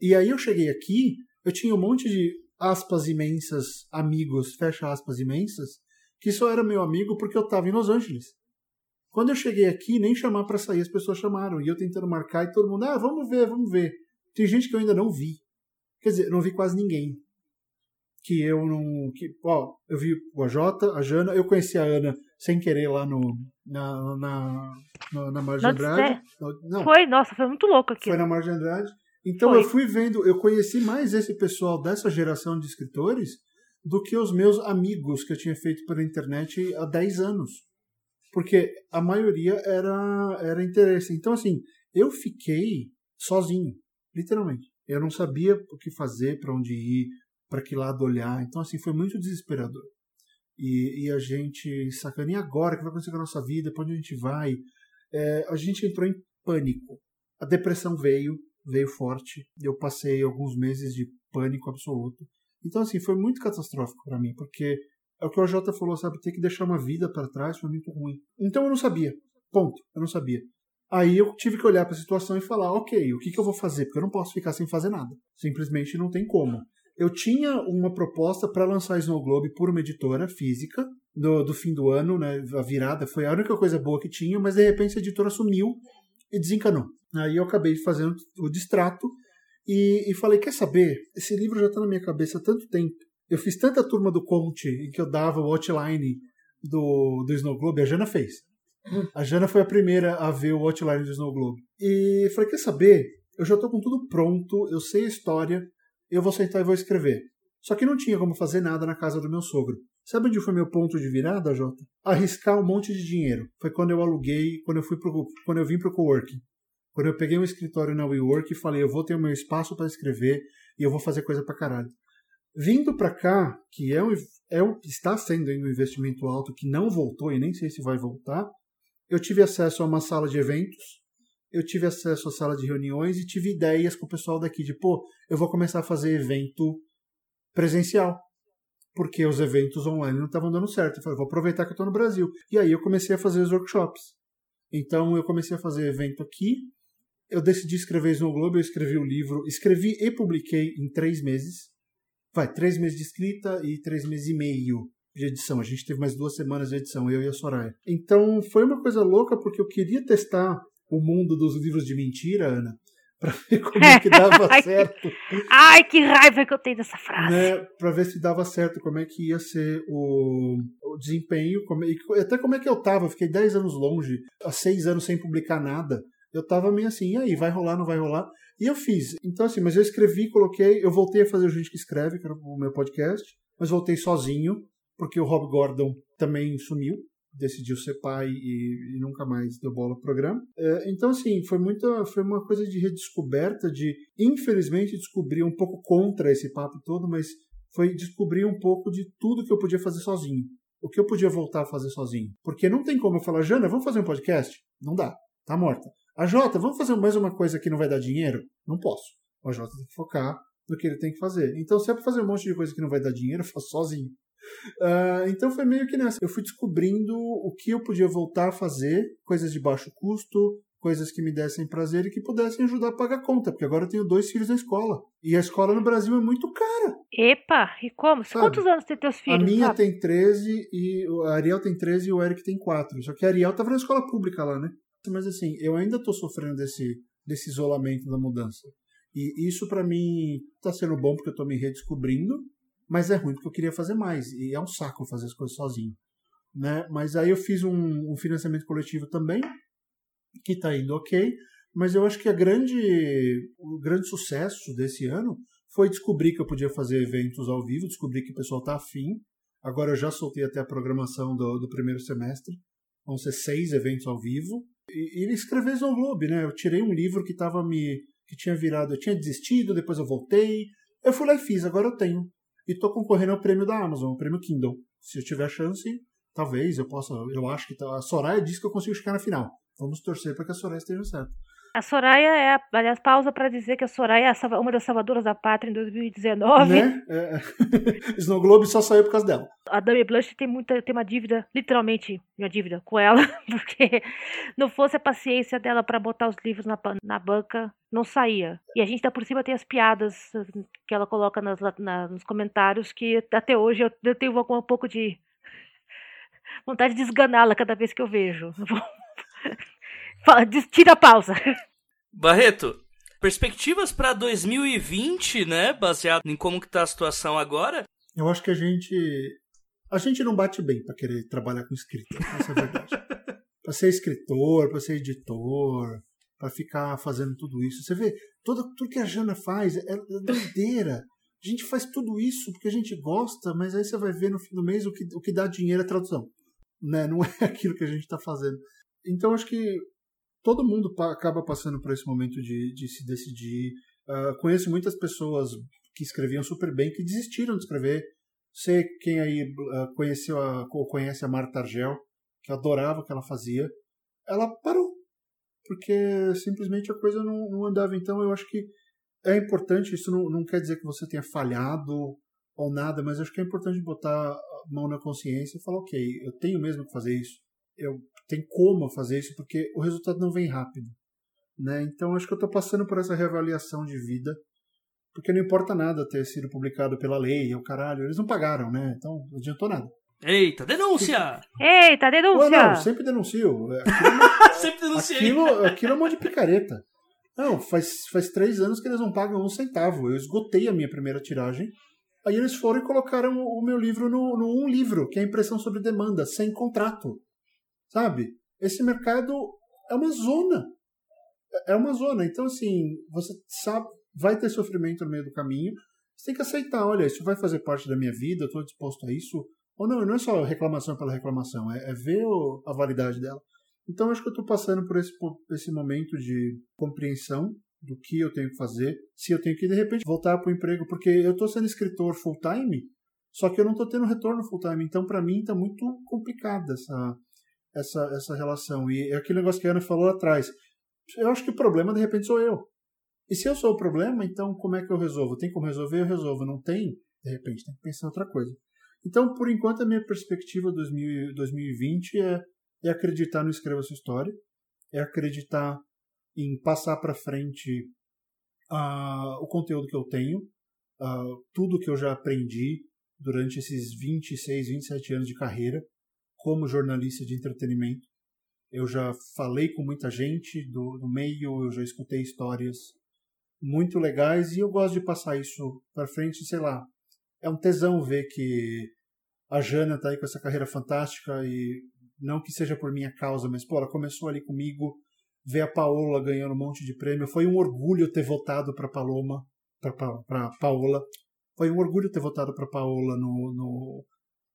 E aí eu cheguei aqui, eu tinha um monte de aspas imensas, amigos, fecha aspas imensas, que só era meu amigo porque eu estava em Los Angeles. Quando eu cheguei aqui, nem chamar para sair, as pessoas chamaram. E eu tentando marcar e todo mundo, ah, vamos ver, vamos ver. Tem gente que eu ainda não vi. Quer dizer, não vi quase ninguém. Que eu não. Que, ó, eu vi o AJ, a Jana, eu conheci a Ana sem querer lá no. Na, na, na, na Margem Não, Andrade. No- Não, Foi, nossa, foi muito louco aqui. foi na Margem Andrade. Então Foi. eu fui vendo, eu conheci mais esse pessoal dessa geração de escritores do que os meus amigos que eu tinha feito pela internet há 10 anos. Porque a maioria era, era interesse. Então, assim, eu fiquei sozinho, literalmente. Eu não sabia o que fazer, para onde ir, para que lado olhar. Então, assim, foi muito desesperador. E, e a gente sacando, e agora? O que vai acontecer com a nossa vida? Para onde a gente vai? É, a gente entrou em pânico. A depressão veio, veio forte. Eu passei alguns meses de pânico absoluto. Então, assim, foi muito catastrófico para mim, porque é o que o Jota falou, sabe? Ter que deixar uma vida para trás foi muito ruim. Então eu não sabia. Ponto. Eu não sabia. Aí eu tive que olhar para a situação e falar, ok, o que, que eu vou fazer? Porque eu não posso ficar sem fazer nada. Simplesmente não tem como. Eu tinha uma proposta para lançar Snow Globe por uma editora física do, do fim do ano, né? A virada foi a única coisa boa que tinha, mas de repente a editora sumiu e desencanou. Aí eu acabei fazendo o distrato e, e falei: quer saber? Esse livro já está na minha cabeça há tanto tempo. Eu fiz tanta turma do Conte em que eu dava o outline do, do Snow Globe, a Jana fez. A Jana foi a primeira a ver o outline do Snow Globe. E falei: quer saber? Eu já estou com tudo pronto, eu sei a história, eu vou sentar e vou escrever. Só que não tinha como fazer nada na casa do meu sogro. Sabe onde foi meu ponto de virada, Jota? Arriscar um monte de dinheiro. Foi quando eu aluguei, quando eu fui pro, quando eu vim pro coworking. Quando eu peguei um escritório na WeWork e falei, eu vou ter o meu espaço para escrever e eu vou fazer coisa pra caralho. Vindo para cá, que é um, é um, está sendo um investimento alto que não voltou e nem sei se vai voltar, eu tive acesso a uma sala de eventos, eu tive acesso à sala de reuniões e tive ideias com o pessoal daqui de, pô, eu vou começar a fazer evento presencial. Porque os eventos online não estavam dando certo. Eu falei, vou aproveitar que eu estou no Brasil. E aí eu comecei a fazer os workshops. Então eu comecei a fazer evento aqui, eu decidi escrever Snow Globe, eu escrevi o livro, escrevi e publiquei em três meses. Vai, três meses de escrita e três meses e meio de edição. A gente teve mais duas semanas de edição, eu e a Soraya. Então foi uma coisa louca porque eu queria testar o mundo dos livros de mentira, Ana, para ver como é que dava certo. Ai, que raiva que eu tenho dessa frase. Né, para ver se dava certo, como é que ia ser o, o desempenho, como, até como é que eu tava. Eu fiquei 10 anos longe, há 6 anos sem publicar nada eu tava meio assim, e aí, vai rolar, não vai rolar? E eu fiz. Então, assim, mas eu escrevi, coloquei, eu voltei a fazer o Gente que Escreve, que era o meu podcast, mas voltei sozinho, porque o Rob Gordon também sumiu, decidiu ser pai e, e nunca mais deu bola pro programa. É, então, assim, foi muita, foi uma coisa de redescoberta, de, infelizmente, descobrir um pouco contra esse papo todo, mas foi descobrir um pouco de tudo que eu podia fazer sozinho. O que eu podia voltar a fazer sozinho. Porque não tem como eu falar, Jana, vamos fazer um podcast? Não dá. Tá morta. A Jota, vamos fazer mais uma coisa que não vai dar dinheiro? Não posso. A Jota tem que focar no que ele tem que fazer. Então, se é para fazer um monte de coisa que não vai dar dinheiro, eu faço sozinho. Uh, então foi meio que nessa. Eu fui descobrindo o que eu podia voltar a fazer, coisas de baixo custo, coisas que me dessem prazer e que pudessem ajudar a pagar a conta, porque agora eu tenho dois filhos na escola. E a escola no Brasil é muito cara. Epa, e como? Sabe? Quantos anos tem teus filhos? A minha sabe? tem 13 e a Ariel tem 13 e o Eric tem 4. Só que a Ariel tava na escola pública lá, né? Mas assim, eu ainda estou sofrendo desse, desse isolamento da mudança. E isso para mim está sendo bom porque eu estou me redescobrindo, mas é ruim porque eu queria fazer mais. E é um saco fazer as coisas sozinho. Né? Mas aí eu fiz um, um financiamento coletivo também, que está indo ok, mas eu acho que a grande, o grande sucesso desse ano foi descobrir que eu podia fazer eventos ao vivo, descobrir que o pessoal está afim. Agora eu já soltei até a programação do, do primeiro semestre. Vão ser seis eventos ao vivo. E, ele escreveu Snow Globe, né? Eu tirei um livro que tava me. que tinha virado. Eu tinha desistido, depois eu voltei. Eu fui lá e fiz, agora eu tenho. E tô concorrendo ao prêmio da Amazon, o prêmio Kindle. Se eu tiver chance, talvez eu possa. Eu acho que tá, a Soraya disse que eu consigo chegar na final. Vamos torcer para que a Soraya esteja certa. A Soraya é, a, aliás, pausa para dizer que a Soraya é uma das salvadoras da pátria em 2019. Né? É. Snow Globe só saiu por causa dela. A Dami Blush tem, muita, tem uma dívida, literalmente, uma dívida com ela, porque não fosse a paciência dela para botar os livros na, na banca, não saía. E a gente tá por cima tem as piadas que ela coloca nas, na, nos comentários, que até hoje eu, eu tenho um pouco de vontade de esganá-la cada vez que eu vejo. Tira a pausa. Barreto, perspectivas para 2020, né? Baseado em como que tá a situação agora. Eu acho que a gente a gente não bate bem para querer trabalhar com escrita, essa é a verdade. para ser escritor, para ser editor, para ficar fazendo tudo isso. Você vê, tudo, tudo que a Jana faz é, é doideira. A gente faz tudo isso porque a gente gosta, mas aí você vai ver no fim do mês o que, o que dá dinheiro é tradução. Né? Não é aquilo que a gente está fazendo. Então acho que todo mundo acaba passando por esse momento de, de se decidir. Uh, conheço muitas pessoas que escreviam super bem que desistiram de escrever. Sei quem aí uh, conheceu a, ou conhece a Marta Argel, que adorava o que ela fazia. Ela parou, porque simplesmente a coisa não, não andava. Então eu acho que é importante, isso não, não quer dizer que você tenha falhado ou nada, mas acho que é importante botar a mão na consciência e falar, ok, eu tenho mesmo que fazer isso, eu tenho como fazer isso, porque o resultado não vem rápido. Né? Então acho que eu estou passando por essa reavaliação de vida, porque não importa nada ter sido publicado pela lei, o caralho, eles não pagaram, né? Então não adiantou nada. Eita, denúncia! Eita, denúncia! não, sempre denuncio. É, aquilo, sempre denunciei. Aquilo, aquilo é um monte de picareta. Não, faz, faz três anos que eles não pagam um centavo. Eu esgotei a minha primeira tiragem. Aí eles foram e colocaram o meu livro no, no um livro, que é a impressão sobre demanda, sem contrato. Sabe? Esse mercado é uma zona. É uma zona. Então, assim, você sabe, vai ter sofrimento no meio do caminho. Você tem que aceitar, olha, isso vai fazer parte da minha vida, eu estou disposto a isso. Ou não, não é só reclamação pela reclamação, é, é ver a validade dela. Então, acho que eu estou passando por esse, por esse momento de compreensão do que eu tenho que fazer, se eu tenho que, de repente, voltar para o emprego, porque eu estou sendo escritor full-time, só que eu não estou tendo retorno full-time. Então, para mim, está muito complicada essa, essa, essa relação. E é aquele negócio que a Ana falou atrás. Eu acho que o problema, de repente, sou eu. E se eu sou o problema, então como é que eu resolvo? Tem como resolver? Eu resolvo. Não tem? De repente, tem que pensar em outra coisa. Então, por enquanto, a minha perspectiva 2000, 2020 é é acreditar no Escreva Sua História, é acreditar em passar para frente uh, o conteúdo que eu tenho, uh, tudo que eu já aprendi durante esses 26, 27 anos de carreira como jornalista de entretenimento. Eu já falei com muita gente do, do meio, eu já escutei histórias muito legais e eu gosto de passar isso para frente, sei lá. É um tesão ver que a Jana está aí com essa carreira fantástica e não que seja por minha causa, mas pô, ela começou ali comigo, ver a Paola ganhando um monte de prêmio, foi um orgulho ter votado para Paloma, para Paola. Foi um orgulho ter votado para Paola no, no,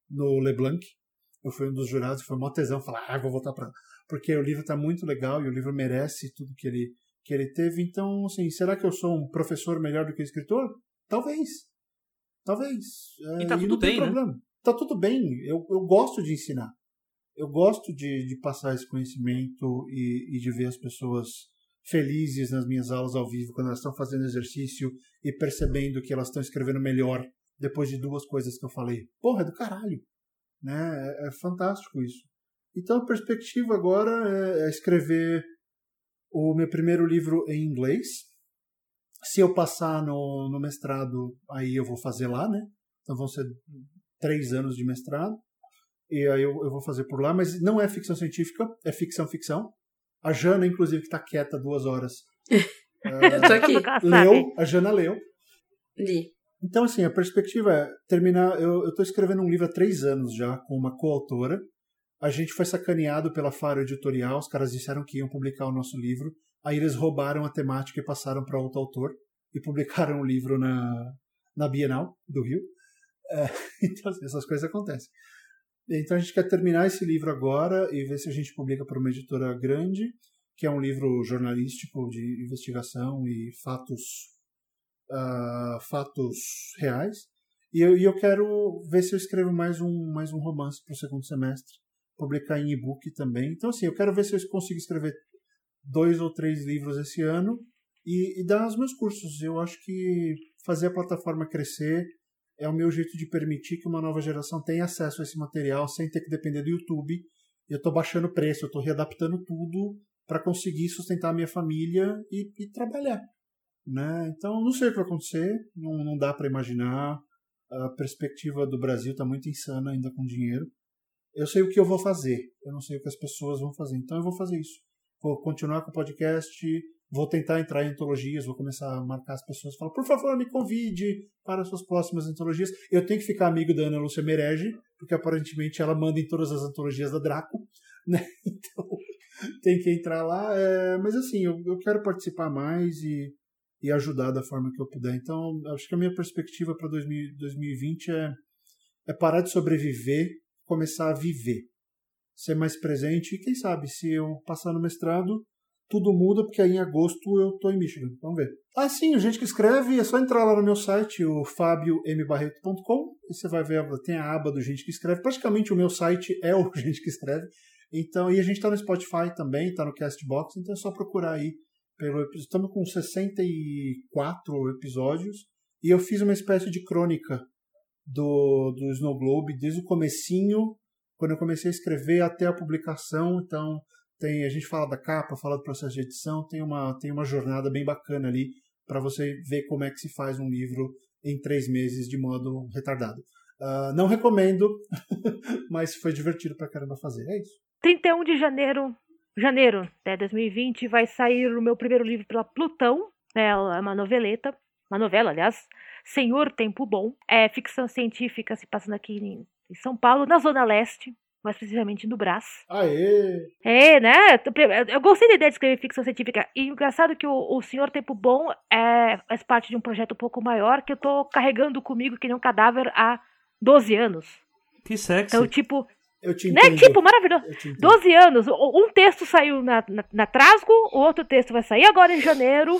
no LeBlanc. Eu fui um dos jurados, foi uma tesão falar, ah, vou votar para porque o livro está muito legal e o livro merece tudo que ele que ele teve. Então, assim, será que eu sou um professor melhor do que escritor? Talvez. Talvez. E tá é, tudo bem, né? problema. Tá tudo bem. Eu, eu gosto de ensinar eu gosto de, de passar esse conhecimento e, e, de ver as pessoas felizes nas minhas aulas ao vivo, quando elas estão fazendo exercício e percebendo que elas estão escrevendo melhor depois de duas coisas que eu falei. Porra, é do caralho. Né? É, é fantástico isso. Então a perspectiva agora é, é escrever o meu primeiro livro em inglês. Se eu passar no, no mestrado, aí eu vou fazer lá, né? Então vão ser três anos de mestrado e aí eu, eu vou fazer por lá, mas não é ficção científica, é ficção ficção. A Jana, inclusive, que está quieta duas horas. eu tô aqui. Leu, a Jana leu. Li. Então, assim, a perspectiva é terminar. Eu estou escrevendo um livro há três anos já, com uma coautora. A gente foi sacaneado pela Faro Editorial, os caras disseram que iam publicar o nosso livro. Aí eles roubaram a temática e passaram para outro autor e publicaram o livro na, na Bienal do Rio. É, então, assim, essas coisas acontecem. Então a gente quer terminar esse livro agora e ver se a gente publica para uma editora grande, que é um livro jornalístico de investigação e fatos, uh, fatos reais. E eu, e eu quero ver se eu escrevo mais um, mais um romance para o segundo semestre, publicar em e-book também. Então, assim, eu quero ver se eu consigo escrever dois ou três livros esse ano e, e dar os meus cursos. Eu acho que fazer a plataforma crescer é o meu jeito de permitir que uma nova geração tenha acesso a esse material sem ter que depender do YouTube. Eu estou baixando o preço, eu estou readaptando tudo para conseguir sustentar a minha família e, e, trabalhar. Né? Então, não sei o que vai acontecer, não, não dá para imaginar. A perspectiva do Brasil está muito insana ainda com dinheiro. Eu sei o que eu vou fazer, eu não sei o que as pessoas vão fazer. Então, eu vou fazer isso. Vou continuar com o podcast, Vou tentar entrar em antologias, vou começar a marcar as pessoas, falar, por favor, me convide para as suas próximas antologias. Eu tenho que ficar amigo da Ana Lúcia Merege, porque aparentemente ela manda em todas as antologias da Draco, né? Então, tem que entrar lá. É, mas assim, eu, eu quero participar mais e, e ajudar da forma que eu puder. Então, acho que a minha perspectiva para 2020 é, é parar de sobreviver, começar a viver. Ser mais presente e, quem sabe, se eu passar no mestrado, tudo muda, porque aí em agosto eu tô em Michigan. Vamos ver. Ah, sim, gente que escreve, é só entrar lá no meu site, o fabiombarreto.com, e você vai ver, tem a aba do gente que escreve. Praticamente o meu site é o gente que escreve. Então, e a gente tá no Spotify também, tá no Castbox, então é só procurar aí pelo. Estamos com 64 episódios, e eu fiz uma espécie de crônica do, do Snow Globe desde o comecinho, quando eu comecei a escrever até a publicação, então tem a gente fala da capa, fala do processo de edição, tem uma, tem uma jornada bem bacana ali para você ver como é que se faz um livro em três meses de modo retardado. Uh, não recomendo, mas foi divertido pra caramba fazer. É isso. 31 de janeiro, janeiro de 2020, vai sair o meu primeiro livro pela Plutão. Né, é uma noveleta, uma novela, aliás, Senhor Tempo Bom. É ficção científica se passando aqui em, em São Paulo, na Zona Leste mais precisamente no Brás. Aê! É, né? Eu gostei da ideia de escrever ficção científica. E engraçado é que o, o Senhor Tempo Bom é, faz parte de um projeto um pouco maior que eu tô carregando comigo que nem um cadáver há 12 anos. Que sexy. Então, tipo. Eu te né? Tipo, maravilhoso. 12 anos. Um texto saiu na, na, na Trasgo, o outro texto vai sair agora em janeiro.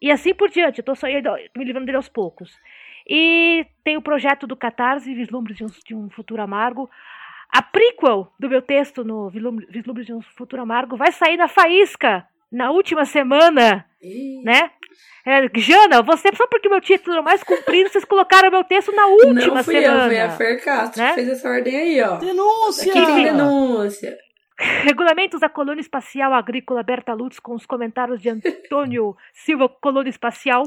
E assim por diante. Eu tô só me livrando dele aos poucos. E tem o projeto do Catarse, Vislumbres de um, de um Futuro Amargo. A prequel do meu texto no Vislumbre de um Futuro Amargo vai sair na Faísca na última semana, né? É, Jana, você, só porque meu título é mais comprido, vocês colocaram meu texto na última Não fui semana. Eu, foi a Fer Castro né? que fez essa ordem aí, ó. Denúncia! Aqui tem denúncia. Regulamentos da Colônia Espacial Agrícola Berta Lutz com os comentários de Antônio Silva, Colônia Espacial.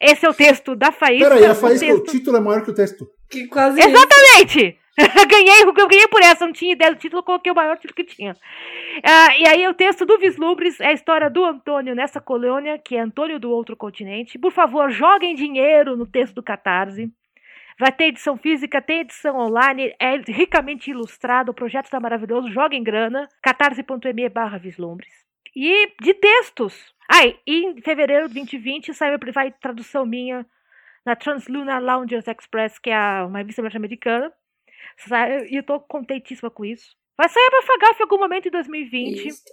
Esse é o texto da Faísca. Peraí, a Faísca, o, o título é maior que o texto. Que quase Exatamente! Isso. ganhei, eu ganhei por essa, não tinha ideia do título, coloquei o maior título que tinha. Ah, e aí o texto do Vislumbres é a história do Antônio nessa colônia, que é Antônio do outro continente. Por favor, joguem dinheiro no texto do Catarse. Vai ter edição física, tem edição online, é ricamente ilustrado, o projeto está maravilhoso, joguem grana, catarse.me barra vislumbres. E de textos. Ah, e em fevereiro de 2020 saiu vai tradução minha na Translunar Loungers Express, que é uma revista norte-americana. E eu tô contentíssima com isso. Vai sair pra Fagaf em algum momento em 2020. Isso.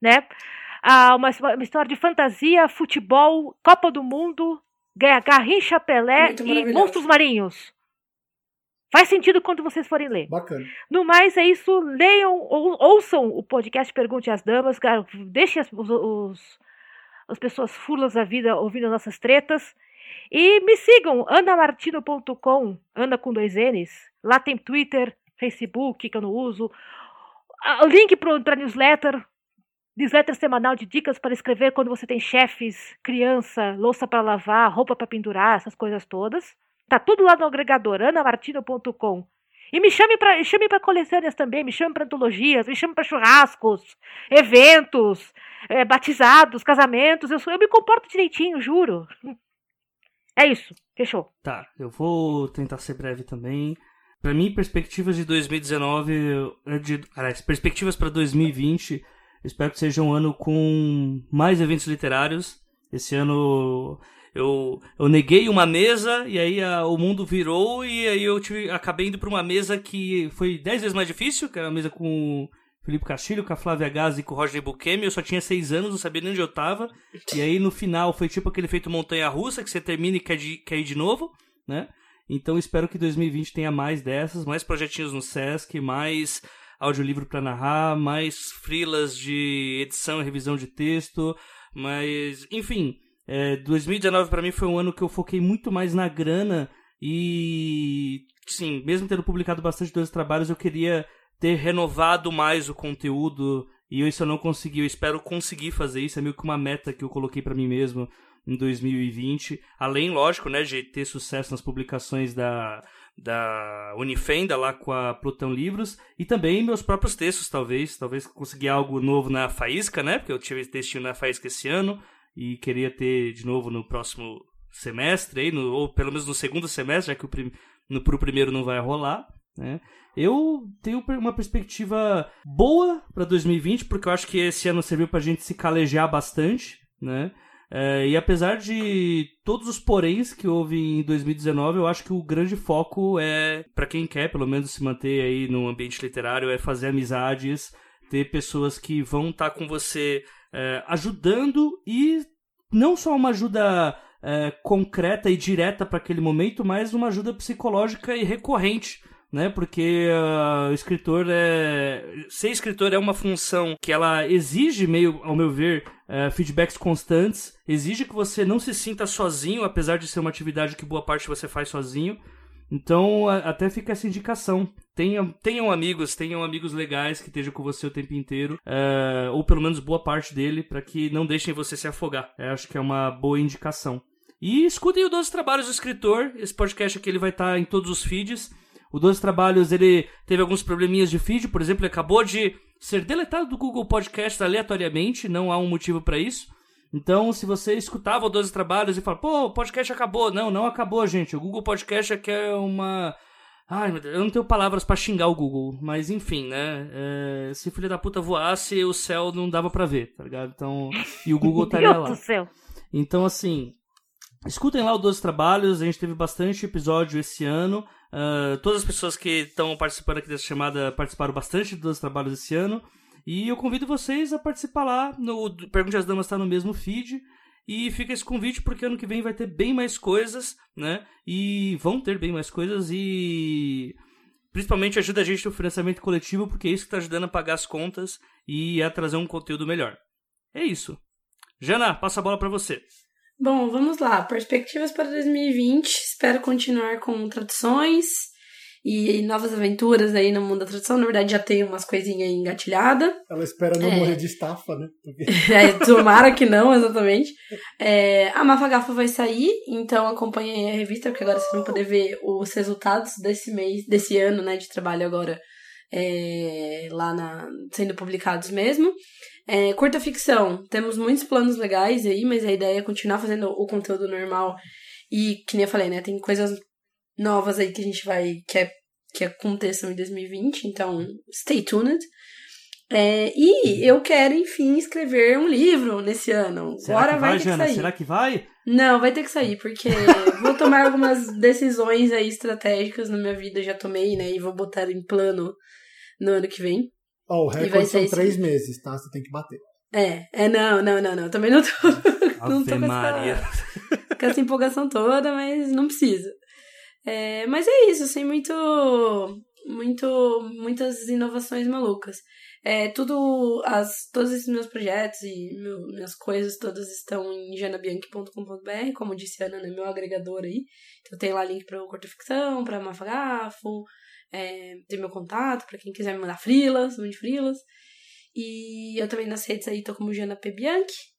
Né? Ah, uma, uma história de fantasia, futebol, Copa do Mundo, Garrincha Pelé e Monstros Marinhos. Faz sentido quando vocês forem ler. Bacana. No mais, é isso. Leiam ou ouçam o podcast Pergunte às Damas. Deixem as, os, os, as pessoas fulas da vida ouvindo as nossas tretas. E me sigam, anamartino.com, Ana com dois N's. Lá tem Twitter, Facebook, que eu não uso. Link para newsletter, newsletter semanal de dicas para escrever quando você tem chefes, criança, louça para lavar, roupa para pendurar, essas coisas todas. Tá tudo lá no agregador, anamartino.com. E me chame para chame para também, me chame para antologias, me chame para churrascos, eventos, é, batizados, casamentos. Eu, sou, eu me comporto direitinho, juro. É isso, fechou. Tá, eu vou tentar ser breve também. Para mim, perspectivas de 2019, de, aliás, perspectivas para 2020, espero que seja um ano com mais eventos literários. Esse ano eu, eu neguei uma mesa e aí a, o mundo virou e aí eu tive, acabei indo para uma mesa que foi 10 vezes mais difícil, que era uma mesa com Felipe Castilho, com a Flávia Gazi e com o Roger Buquemi. Eu só tinha seis anos, não sabia nem onde eu tava. E aí no final foi tipo aquele feito montanha-russa, que você termina e quer, de, quer ir de novo, né? Então espero que 2020 tenha mais dessas, mais projetinhos no Sesc, mais audiolivro para narrar, mais frilas de edição e revisão de texto, mas enfim, é, 2019 para mim foi um ano que eu foquei muito mais na grana e sim, mesmo tendo publicado bastante dois trabalhos, eu queria ter renovado mais o conteúdo e isso eu não consegui. Eu espero conseguir fazer isso. É meio que uma meta que eu coloquei para mim mesmo em 2020. Além, lógico, né, de ter sucesso nas publicações da, da Unifenda lá com a Plutão Livros e também meus próprios textos, talvez. Talvez conseguir algo novo na Faísca, né? Porque eu tive textinho na Faísca esse ano e queria ter de novo no próximo semestre, aí, no, ou pelo menos no segundo semestre, já que o prim, no, pro primeiro não vai rolar. Né? Eu tenho uma perspectiva boa para 2020, porque eu acho que esse ano serviu para a gente se calejar bastante, né? É, e apesar de todos os poréns que houve em 2019, eu acho que o grande foco é, para quem quer pelo menos se manter aí no ambiente literário, é fazer amizades, ter pessoas que vão estar tá com você é, ajudando e não só uma ajuda é, concreta e direta para aquele momento, mas uma ajuda psicológica e recorrente né? Porque uh, escritor é. Ser escritor é uma função que ela exige, meio, ao meu ver, uh, feedbacks constantes, exige que você não se sinta sozinho, apesar de ser uma atividade que boa parte você faz sozinho. Então, até fica essa indicação. Tenham, tenham amigos, tenham amigos legais que estejam com você o tempo inteiro, uh, ou pelo menos boa parte dele, para que não deixem você se afogar. Eu acho que é uma boa indicação. E escutem o 12 Trabalhos do Escritor. Esse podcast aqui ele vai estar em todos os feeds. O 12 Trabalhos ele teve alguns probleminhas de feed, por exemplo, ele acabou de ser deletado do Google Podcast aleatoriamente, não há um motivo para isso. Então, se você escutava o 12 Trabalhos e fala, pô, o podcast acabou. Não, não acabou, gente. O Google Podcast aqui é uma. Ai, meu Deus, eu não tenho palavras para xingar o Google, mas enfim, né? É, se filho da puta voasse, o céu não dava para ver, tá ligado? Então, e o Google estaria lá. Céu. Então, assim, escutem lá o 12 Trabalhos, a gente teve bastante episódio esse ano. Uh, todas as pessoas que estão participando aqui dessa chamada participaram bastante dos trabalhos esse ano. E eu convido vocês a participar lá. No Pergunte às Damas está no mesmo feed. E fica esse convite porque ano que vem vai ter bem mais coisas, né? E vão ter bem mais coisas e principalmente ajuda a gente no financiamento coletivo, porque é isso que está ajudando a pagar as contas e a trazer um conteúdo melhor. É isso. Jana, passa a bola para você. Bom, vamos lá. Perspectivas para 2020. Espero continuar com traduções e novas aventuras aí no mundo da tradução. Na verdade, já tem umas coisinhas engatilhadas. Ela espera não É. morrer de estafa, né? Porque... É, tomara que não, exatamente. É, a Mafagafa vai sair, então acompanhem a revista, porque agora vocês vão poder ver os resultados desse mês, desse ano, né, de trabalho agora, é, lá na, sendo publicados mesmo. É, curta ficção, temos muitos planos legais aí, mas a ideia é continuar fazendo o conteúdo normal e, que nem eu falei, né, tem coisas novas aí que a gente vai, que, é, que aconteçam em 2020, então stay tuned. É, e eu quero, enfim, escrever um livro nesse ano. Será Agora vai, vai, ter Jana? que sair. Será que vai? Não, vai ter que sair, porque vou tomar algumas decisões aí estratégicas na minha vida, já tomei, né? E vou botar em plano no ano que vem. Ó, o vai recorde são isso. três meses, tá? Você tem que bater. É, é, não, não, não, não. Também não tô, não tô Ave com essa, com essa empolgação toda, mas não precisa. É, mas é isso, assim, muito, muito, muitas inovações malucas. É, tudo, as, todos esses meus projetos e meu- minhas coisas todas estão em janabianchi.com.br, como disse a Ana, né, meu agregador aí. Então tem lá link para o Corta Ficção, para Mafagafo, é, tem meu contato para quem quiser me mandar frilas, mande frilas. E eu também nas redes aí tô como Jana P. Bianchi.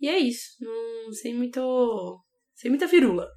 E é isso, não sem muito, sem muita firula.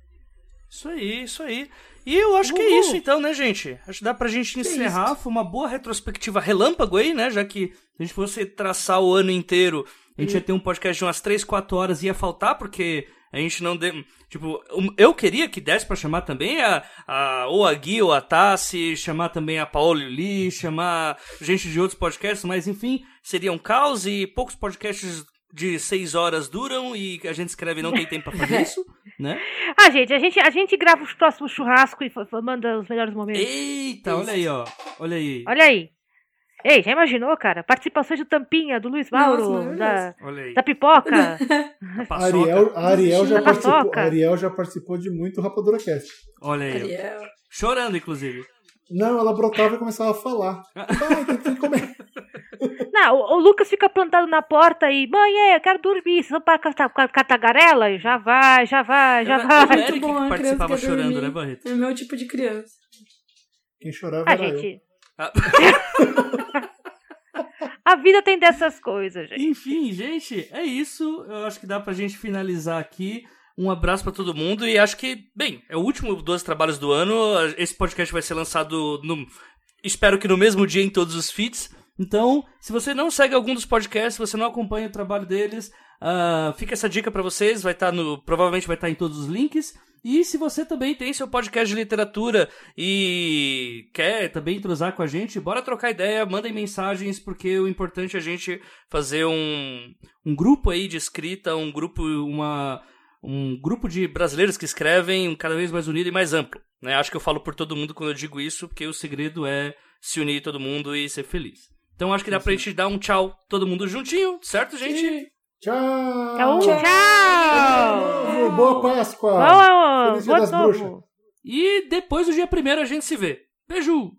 Isso aí, isso aí. E eu acho que é isso então, né, gente? Acho que dá pra gente encerrar. Foi uma boa retrospectiva relâmpago aí, né? Já que se a gente fosse traçar o ano inteiro, a gente ia ter um podcast de umas 3, 4 horas e ia faltar, porque a gente não deu. Tipo, eu queria que desse pra chamar também a, a, ou a Gui ou a Tassi, chamar também a Paola e o Lee, chamar gente de outros podcasts, mas enfim, seria um caos e poucos podcasts de 6 horas duram e a gente escreve e não tem tempo pra fazer isso, né? Ah, gente, a gente, a gente grava os próximos churrascos e manda os melhores momentos. Eita, olha aí, ó. Olha aí. Olha aí. Ei, já imaginou, cara? Participações do Tampinha, do Luiz Mauro, Nossa, da, da Pipoca. A A. Ariel, a Ariel já A participou, a Ariel já participou de muito Rapadura Cast. Olha aí. Ariel. Chorando, inclusive. Não, ela brotava e começava a falar. Ai, tem que comer. Não, o, o Lucas fica plantado na porta e, mãe, é, eu quero dormir, vocês vão para catar, catagarela? E Já vai, já vai, já vai. era- Eric Muito bom, que a criança participava quer chorando, dormir. né, Barreto? É o meu tipo de criança. Quem chorava Ah, era eu. gente. Ah. A vida tem dessas coisas, gente. Enfim, gente, é isso. Eu acho que dá pra gente finalizar aqui. Um abraço pra todo mundo e acho que, bem, é o último 12 trabalhos do ano. Esse podcast vai ser lançado no. Espero que no mesmo dia em todos os feeds. Então, se você não segue algum dos podcasts, se você não acompanha o trabalho deles, ah, fica essa dica pra vocês. Vai estar no. Provavelmente vai estar em todos os links. E se você também tem seu podcast de literatura e quer também entrosar com a gente, bora trocar ideia, mandem mensagens, porque o importante é a gente fazer um, um grupo aí de escrita, um grupo, uma, um grupo de brasileiros que escrevem cada vez mais unido e mais amplo. Né? Acho que eu falo por todo mundo quando eu digo isso, porque o segredo é se unir todo mundo e ser feliz. Então acho que dá pra gente dar um tchau todo mundo juntinho, certo, gente? Tchau! Tchau! Tchau. Tchau! Boa Páscoa! Boa, Feliz Dia boa das novo! Bruxas. E depois do dia primeiro a gente se vê. Beijo!